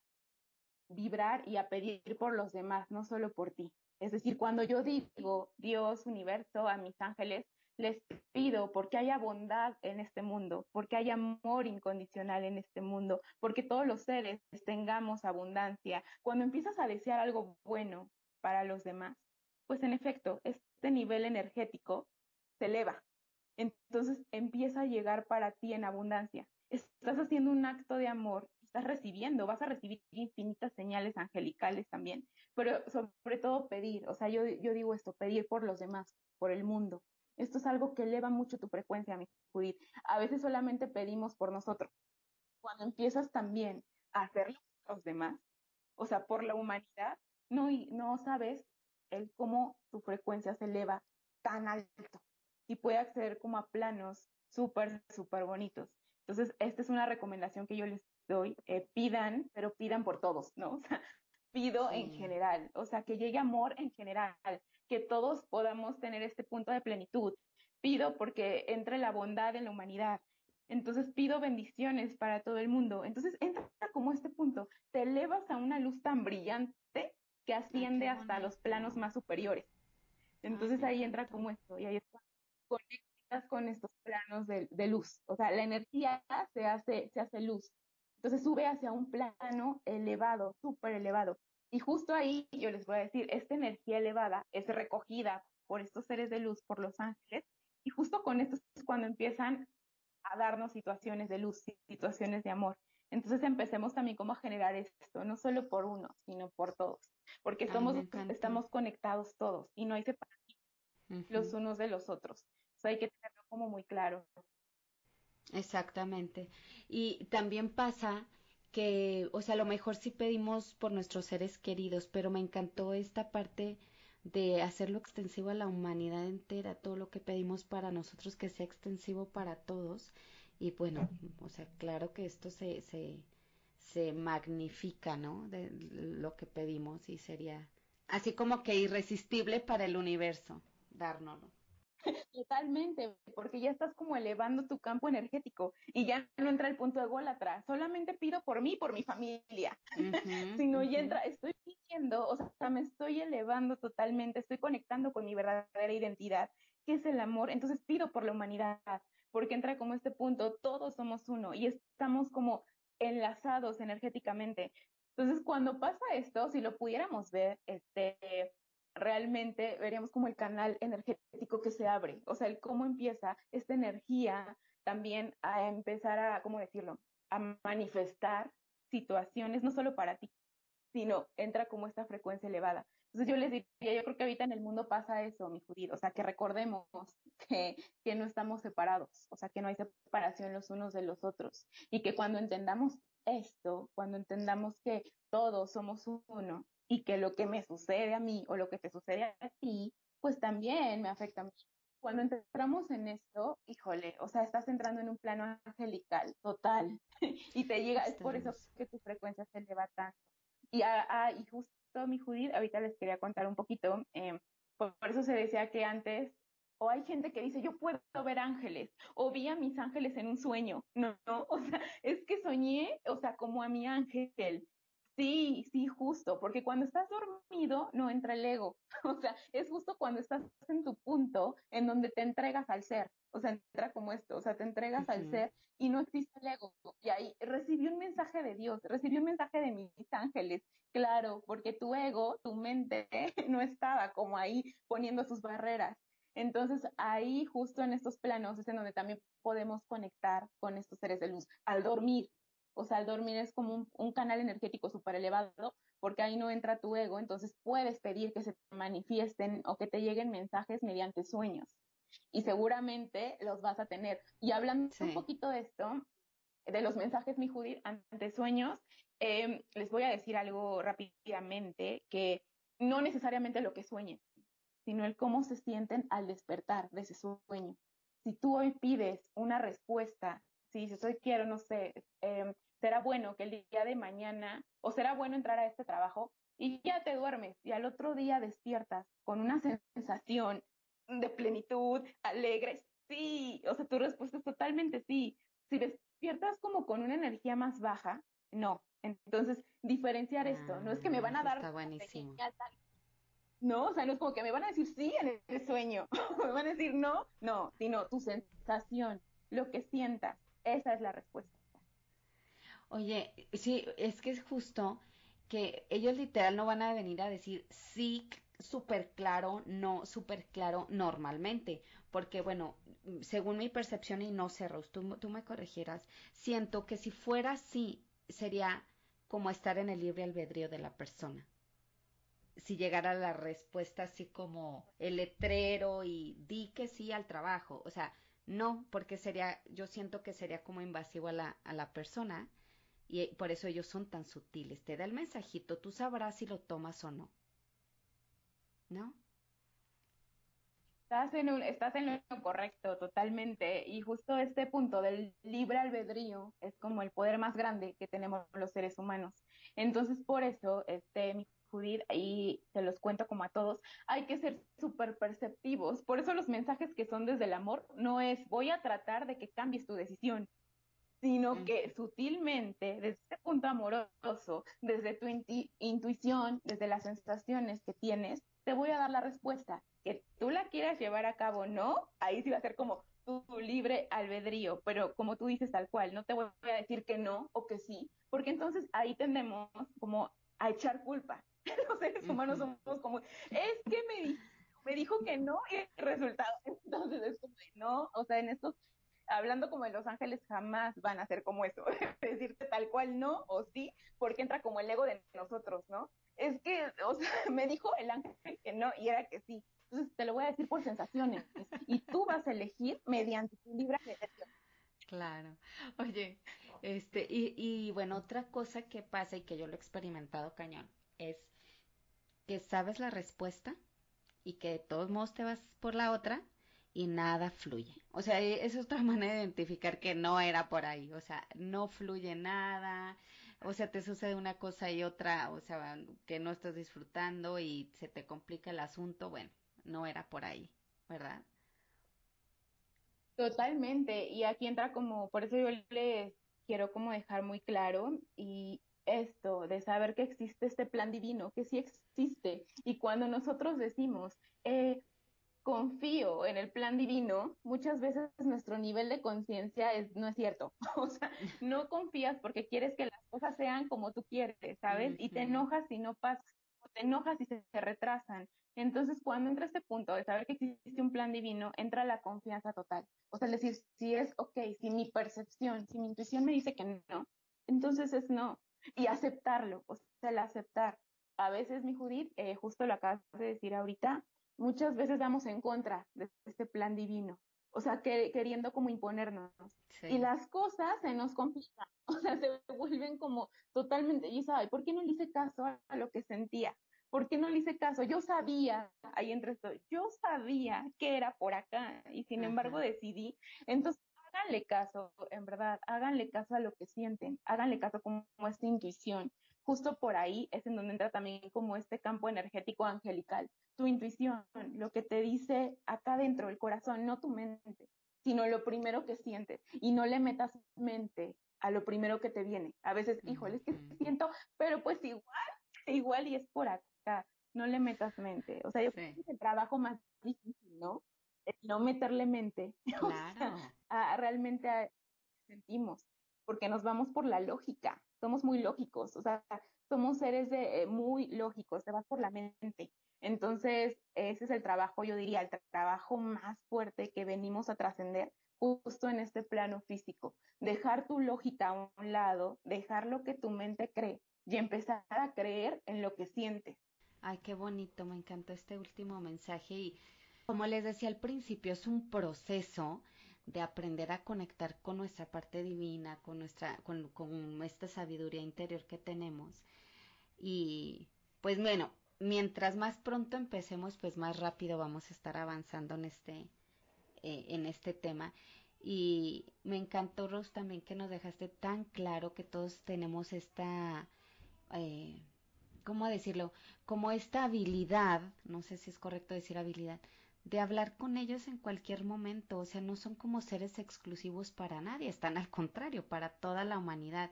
vibrar y a pedir por los demás, no solo por ti. Es decir, cuando yo digo Dios, universo, a mis ángeles, les pido porque haya bondad en este mundo, porque haya amor incondicional en este mundo, porque todos los seres tengamos abundancia. Cuando empiezas a desear algo bueno para los demás, pues en efecto, este nivel energético se eleva. Entonces empieza a llegar para ti en abundancia. Estás haciendo un acto de amor estás recibiendo, vas a recibir infinitas señales angelicales también, pero sobre todo pedir, o sea, yo, yo digo esto, pedir por los demás, por el mundo. Esto es algo que eleva mucho tu frecuencia, mi Judith. A veces solamente pedimos por nosotros. Cuando empiezas también a hacerlo por los demás, o sea, por la humanidad, no, no sabes el cómo tu frecuencia se eleva tan alto y puede acceder como a planos súper, súper bonitos. Entonces, esta es una recomendación que yo les doy, eh, pidan, pero pidan por todos, ¿no? O sea, pido en general, o sea, que llegue amor en general, que todos podamos tener este punto de plenitud. Pido porque entre la bondad en la humanidad. Entonces pido bendiciones para todo el mundo. Entonces entra como este punto, te elevas a una luz tan brillante que asciende hasta los planos más superiores. Entonces ahí entra como esto y ahí está. Conectas con estos planos de, de, luz. O sea, la energía se hace, se hace luz. Entonces sube hacia un plano elevado, súper elevado. Y justo ahí yo les voy a decir, esta energía elevada es recogida por estos seres de luz, por los ángeles, y justo con esto es cuando empiezan a darnos situaciones de luz, situaciones de amor. Entonces empecemos también como a generar esto, no solo por uno, sino por todos, porque somos, estamos conectados todos y no hay separación los unos de los otros. Eso hay que tenerlo como muy claro. Exactamente. Y también pasa que, o sea, a lo mejor sí pedimos por nuestros seres queridos, pero me encantó esta parte de hacerlo extensivo a la humanidad entera, todo lo que pedimos para nosotros que sea extensivo para todos. Y bueno, o sea, claro que esto se, se, se magnifica, ¿no? De lo que pedimos y sería así como que irresistible para el universo, dárnoslo. Totalmente, porque ya estás como elevando tu campo energético y ya no entra el punto de atrás. Solamente pido por mí, por mi familia. Sino ya entra, estoy pidiendo, o sea, me estoy elevando totalmente, estoy conectando con mi verdadera identidad, que es el amor. Entonces pido por la humanidad, porque entra como este punto, todos somos uno y estamos como enlazados energéticamente. Entonces, cuando pasa esto, si lo pudiéramos ver, este, realmente veríamos como el canal energético que se abre, o sea, el cómo empieza esta energía también a empezar a, ¿cómo decirlo?, a manifestar situaciones, no solo para ti, sino entra como esta frecuencia elevada. Entonces yo les diría, yo creo que ahorita en el mundo pasa eso, mi Judith, o sea, que recordemos que, que no estamos separados, o sea, que no hay separación los unos de los otros, y que cuando entendamos esto, cuando entendamos que todos somos uno, y que lo que me sucede a mí o lo que te sucede a ti, pues también me afecta a mí. Cuando entramos en esto, híjole, o sea, estás entrando en un plano angelical total y te llega, es por eso que tu frecuencia se eleva tanto. Y, a, y justo mi Judith, ahorita les quería contar un poquito, eh, por, eso se decía que antes O hay gente que dice, yo puedo ver ángeles, o vi a mis ángeles en un sueño. No, no, o sea, es que soñé, o sea, como a mi ángel. Sí, sí, justo, porque cuando estás dormido no entra el ego. O sea, es justo cuando estás en tu punto en donde te entregas al ser. O sea, entra como esto, o sea, te entregas al ser y no existe el ego. Y ahí recibí un mensaje de Dios, recibí un mensaje de mis ángeles, claro, porque tu ego, tu mente, no estaba como ahí poniendo sus barreras. Entonces, ahí justo en estos planos es en donde también podemos conectar con estos seres de luz al dormir, o sea, el dormir es como un, canal energético súper elevado, porque ahí no entra tu ego, entonces puedes pedir que se manifiesten o que te lleguen mensajes mediante sueños. Y seguramente los vas a tener. Y hablando un poquito de esto, de los mensajes, mi Judith, ante sueños, em, les voy a decir algo rápidamente, que no necesariamente lo que sueñen, sino el cómo se sienten al despertar de ese sueño. Si tú hoy pides una respuesta, si dices, hoy quiero, no sé, eh, será bueno que el día de mañana, o será bueno entrar a este trabajo y ya te duermes y al otro día despiertas con una sensación de plenitud, alegre. Sí, o sea, tu respuesta es totalmente sí. Si despiertas como con una energía más baja, no. Entonces, diferenciar esto, no es que me van a dar... Está buenísimo. No, o sea, no es como que me van a decir sí en el sueño, me van a decir no, no, sino tu sensación, lo que sientas, esa es la respuesta. Oye, sí, es que es justo que ellos literal no van a venir a decir sí súper claro, no súper claro normalmente, porque bueno, según mi percepción y no sé, Rose, tú, tú me corregieras, siento que si fuera así, sería como estar en el libre albedrío de la persona. Si llegara la respuesta así como el letrero y di que sí al trabajo, o sea, no, porque sería, yo siento que sería como invasivo a la, a la persona y eh, por eso ellos son tan sutiles. Te da el mensajito, tú sabrás si lo tomas o no. ¿No? Estás en, estás en lo correcto, totalmente. Y justo este punto del libre albedrío es como el poder más grande que tenemos los seres humanos. Entonces, por eso, este, mi Judith, y te los cuento como a todos, hay que ser súper perceptivos. Por eso los mensajes que son desde el amor no es voy a tratar de que cambies tu decisión sino que sutilmente, desde este punto amoroso, desde tu intuición, desde las sensaciones que tienes, te voy a dar la respuesta. Que tú la quieras llevar a cabo no, ahí sí va a ser como tu, libre albedrío, pero como tú dices tal cual, no te voy a decir que no o que sí, porque entonces ahí tendemos como a echar culpa. Los seres humanos somos como, es que me dijo, me dijo que no y el resultado, entonces es como, no, o sea, en estos hablando como de Los Ángeles, jamás van a ser como eso, decirte tal cual no o sí, porque entra como el ego de nosotros, ¿no? Es que, o sea, me dijo el ángel que no y era que sí. Entonces te lo voy a decir por sensaciones y tú vas a elegir mediante tu libre decisión. Claro. Oye, este, y, y bueno, otra cosa que pasa y que yo lo he experimentado cañón es que sabes la respuesta y que de todos modos te vas por la otra y nada fluye. O sea, e, es otra manera de identificar que no era por ahí. O sea, no fluye nada. O sea, te sucede una cosa y otra, o sea, que no estás disfrutando y se te complica el asunto. Bueno, no era por ahí, ¿verdad? Totalmente. Y aquí entra como, por eso yo les quiero como dejar muy claro y esto de saber que existe este plan divino, que sí existe. Y cuando nosotros decimos, eh, confío en el plan divino, muchas veces nuestro nivel de conciencia es, no es cierto. O sea, no confías porque quieres que las cosas sean como tú quieres, ¿sabes? Y te enojas si no pasa, o te enojas si se, se retrasan. Entonces, cuando entra este punto de saber que existe un plan divino, entra la confianza total. O sea, decir, si es ok, si mi percepción, si mi intuición me dice que no, entonces es no. Y aceptarlo, o sea, el aceptar. A veces, mi Judith, eh, justo lo acabas de decir ahorita, muchas veces vamos en contra de este plan divino, o sea, que, queriendo como imponernos. Y las cosas se nos complican, o sea, se vuelven como totalmente, y sabes, ¿por qué no le hice caso a lo que sentía? ¿Por qué no le hice caso? Yo sabía, ahí entre esto, yo sabía que era por acá y sin embargo decidí. Entonces, háganle caso, en verdad, háganle caso a lo que sienten, háganle caso como a esta intuición. Justo por ahí es en donde entra también como este campo energético angelical, tu intuición, lo que te dice acá dentro, el corazón, no tu mente, sino lo primero que sientes y no le metas mente a lo primero que te viene. A veces, híjole, es que siento, pero pues igual, igual y es por acá, no le metas mente. O sea, yo creo que es el trabajo más difícil, ¿no? no meterle mente claro. a, realmente a sentimos, porque nos vamos por la lógica, somos muy lógicos, o sea, somos seres de, eh, muy lógicos, te vas por la mente. Entonces, ese es el trabajo, yo diría, el trabajo más fuerte que venimos a trascender justo en este plano físico. Dejar tu lógica a un lado, dejar lo que tu mente cree y empezar a creer en lo que sientes. Ay, qué bonito, me encantó este último mensaje y como les decía al principio, es un proceso de aprender a conectar con nuestra parte divina, con nuestra, con, esta sabiduría interior que tenemos. Y pues bueno, mientras más pronto empecemos, pues más rápido vamos a estar avanzando en este, eh, en este tema. Y me encantó, Rose, también que nos dejaste tan claro que todos tenemos esta, eh, ¿cómo decirlo? Como esta habilidad, no sé si es correcto decir habilidad, de hablar con ellos en cualquier momento, o sea, no son como seres exclusivos para nadie, están al contrario, para toda la humanidad.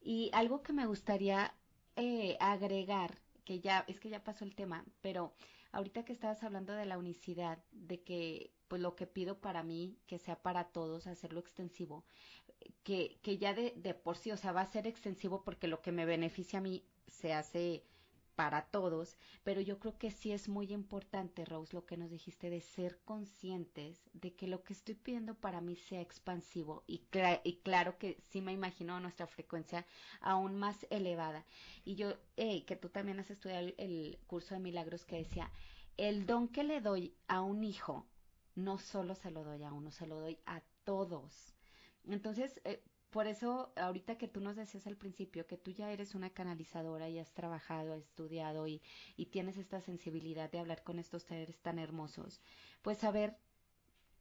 Y algo que me gustaría eh, agregar, que ya, es que ya pasó el tema, pero ahorita que estabas hablando de la unicidad, de que pues lo que pido para mí, que sea para todos, hacerlo extensivo, que, que ya de, de por sí, o sea, va a ser extensivo porque lo que me beneficia a mí se hace para todos, pero yo creo que sí es muy importante, Rose, lo que nos dijiste de ser conscientes de que lo que estoy pidiendo para mí sea expansivo y, claro que sí me imagino nuestra frecuencia aún más elevada. Y yo, que tú también has estudiado el, curso de milagros que decía, el don que le doy a un hijo, no solo se lo doy a uno, se lo doy a todos. Entonces, eh, por eso, ahorita que tú nos decías al principio que tú ya eres una canalizadora y has trabajado, has estudiado y, y tienes esta sensibilidad de hablar con estos seres tan hermosos, pues saber,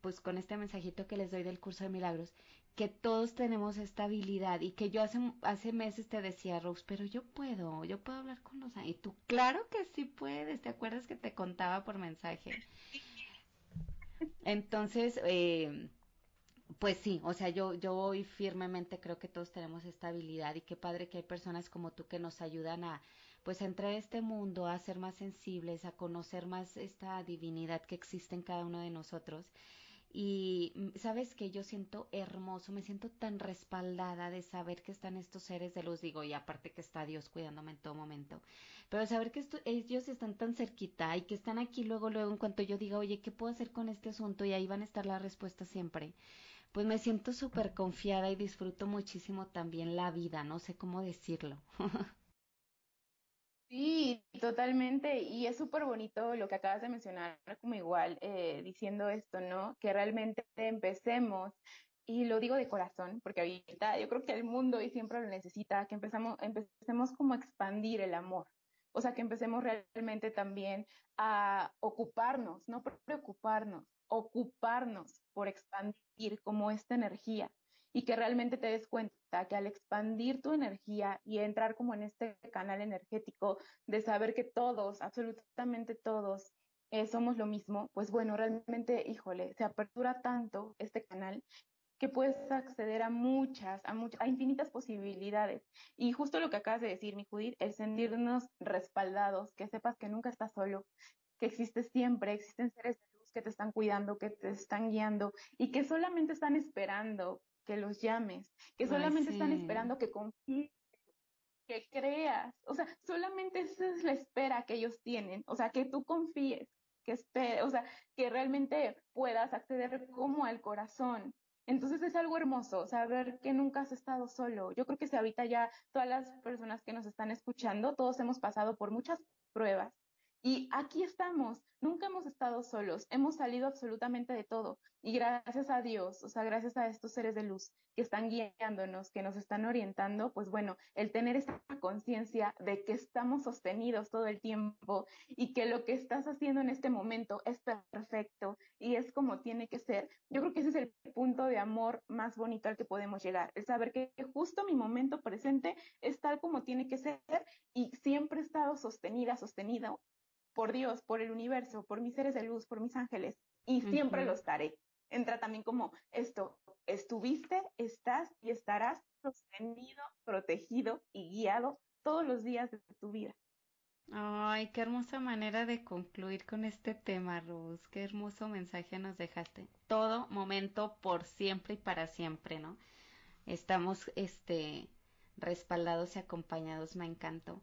pues con este mensajito que les doy del curso de milagros, que todos tenemos esta habilidad y que yo hace, hace meses te decía, Rose, pero yo puedo, yo puedo hablar con los... Y tú, claro que sí puedes, ¿te acuerdas que te contaba por mensaje? Entonces, eh, pues sí, o sea, yo, yo hoy firmemente creo que todos tenemos esta habilidad y qué padre que hay personas como tú que nos ayudan a, pues, a entrar a este mundo, a ser más sensibles, a conocer más esta divinidad que existe en cada uno de nosotros. Y mm, sabes que yo siento hermoso, me siento tan respaldada de saber que están estos seres de luz, digo, y aparte que está Dios cuidándome en todo momento, pero saber que ellos están tan cerquita y que están aquí luego, luego, en cuanto yo diga, oye, ¿qué puedo hacer con este asunto? Y ahí van a estar las respuestas siempre pues me siento súper confiada y disfruto muchísimo también la vida, no sé cómo decirlo. Sí, totalmente. Y es súper bonito lo que acabas de mencionar, como igual, eh, diciendo esto, ¿no? Que realmente empecemos, y lo digo de corazón, porque ahorita yo creo que el mundo y siempre lo necesita, que empezamos, empecemos como a expandir el amor. O sea, que empecemos realmente también a ocuparnos, no preocuparnos, ocuparnos por expandir como esta energía y que realmente te des cuenta que al expandir tu energía y entrar como en este canal energético de saber que todos, absolutamente todos, eh, somos lo mismo, pues bueno, realmente, híjole, se apertura tanto este canal que puedes acceder a muchas, a muchas, a infinitas posibilidades. Y justo lo que acabas de decir, mi Judith, el sentirnos respaldados, que sepas que nunca estás solo, que existe siempre, existen seres que te están cuidando, que te están guiando y que solamente están esperando que los llames, que solamente están esperando que confíes, que creas. O sea, solamente esa es la espera que ellos tienen. O sea, que tú confíes, que espere, o sea, que realmente puedas acceder como al corazón. Entonces es algo hermoso saber que nunca has estado solo. Yo creo que se habita ya todas las personas que nos están escuchando, todos hemos pasado por muchas pruebas Y aquí estamos, nunca hemos estado solos, hemos salido absolutamente de todo. Y gracias a Dios, o sea, gracias a estos seres de luz que están guiándonos, que nos están orientando, pues bueno, el tener esta conciencia de que estamos sostenidos todo el tiempo y que lo que estás haciendo en este momento es perfecto y es como tiene que ser. Yo creo que ese es el punto de amor más bonito al que podemos llegar, el saber que justo mi momento presente es tal como tiene que ser y siempre he estado sostenida, sostenido por Dios, por el universo, por mis seres de luz, por mis ángeles, y siempre lo estaré. Entra también como esto, estuviste, estás y estarás sostenido, protegido y guiado todos los días de tu vida. Ay, qué hermosa manera de concluir con este tema, Rose. Qué hermoso mensaje nos dejaste. Todo momento, por siempre y para siempre, ¿no? Estamos, este, respaldados y acompañados, me encantó.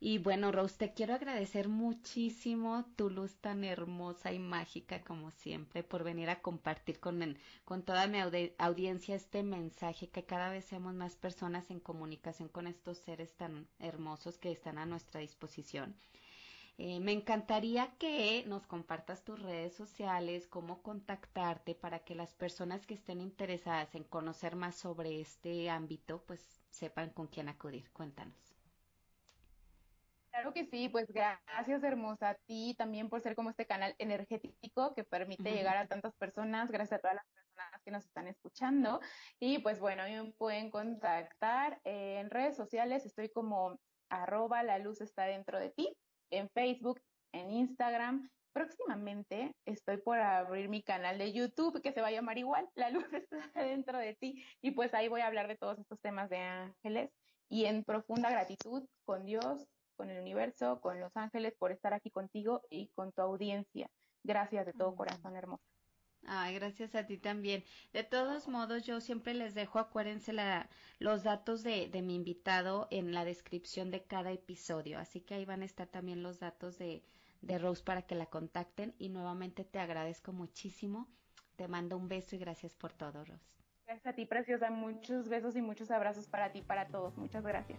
Y bueno, Rose, te quiero agradecer muchísimo tu luz tan hermosa y mágica como siempre por venir a compartir con, con toda mi audiencia este mensaje, que cada vez seamos más personas en comunicación con estos seres tan hermosos que están a nuestra disposición. Eh, me encantaría que nos compartas tus redes sociales, cómo contactarte para que las personas que estén interesadas en conocer más sobre este ámbito, pues sepan con quién acudir. Cuéntanos. Claro que sí, pues gracias hermosa a ti también por ser como este canal energético que permite llegar a tantas personas, gracias a todas las personas que nos están escuchando. Y pues bueno, a mí me pueden contactar en redes sociales, estoy como arroba la luz está dentro de ti, en Facebook, en Instagram. Próximamente estoy por abrir mi canal de YouTube que se va a llamar igual, La Luz está dentro de ti. Y pues ahí voy a hablar de todos estos temas de ángeles y en profunda gratitud con Dios, con el universo, con los ángeles, por estar aquí contigo y con tu audiencia. Gracias de todo corazón, hermoso. Ay, gracias a ti también. De todos modos, yo siempre les dejo, acuérdense, la, los datos de, de, mi invitado en la descripción de cada episodio. Así que ahí van a estar también los datos de, de Rose para que la contacten. Y nuevamente te agradezco muchísimo. Te mando un beso y gracias por todo, Rose. Gracias a ti, preciosa. Muchos besos y muchos abrazos para ti, para todos. Muchas gracias.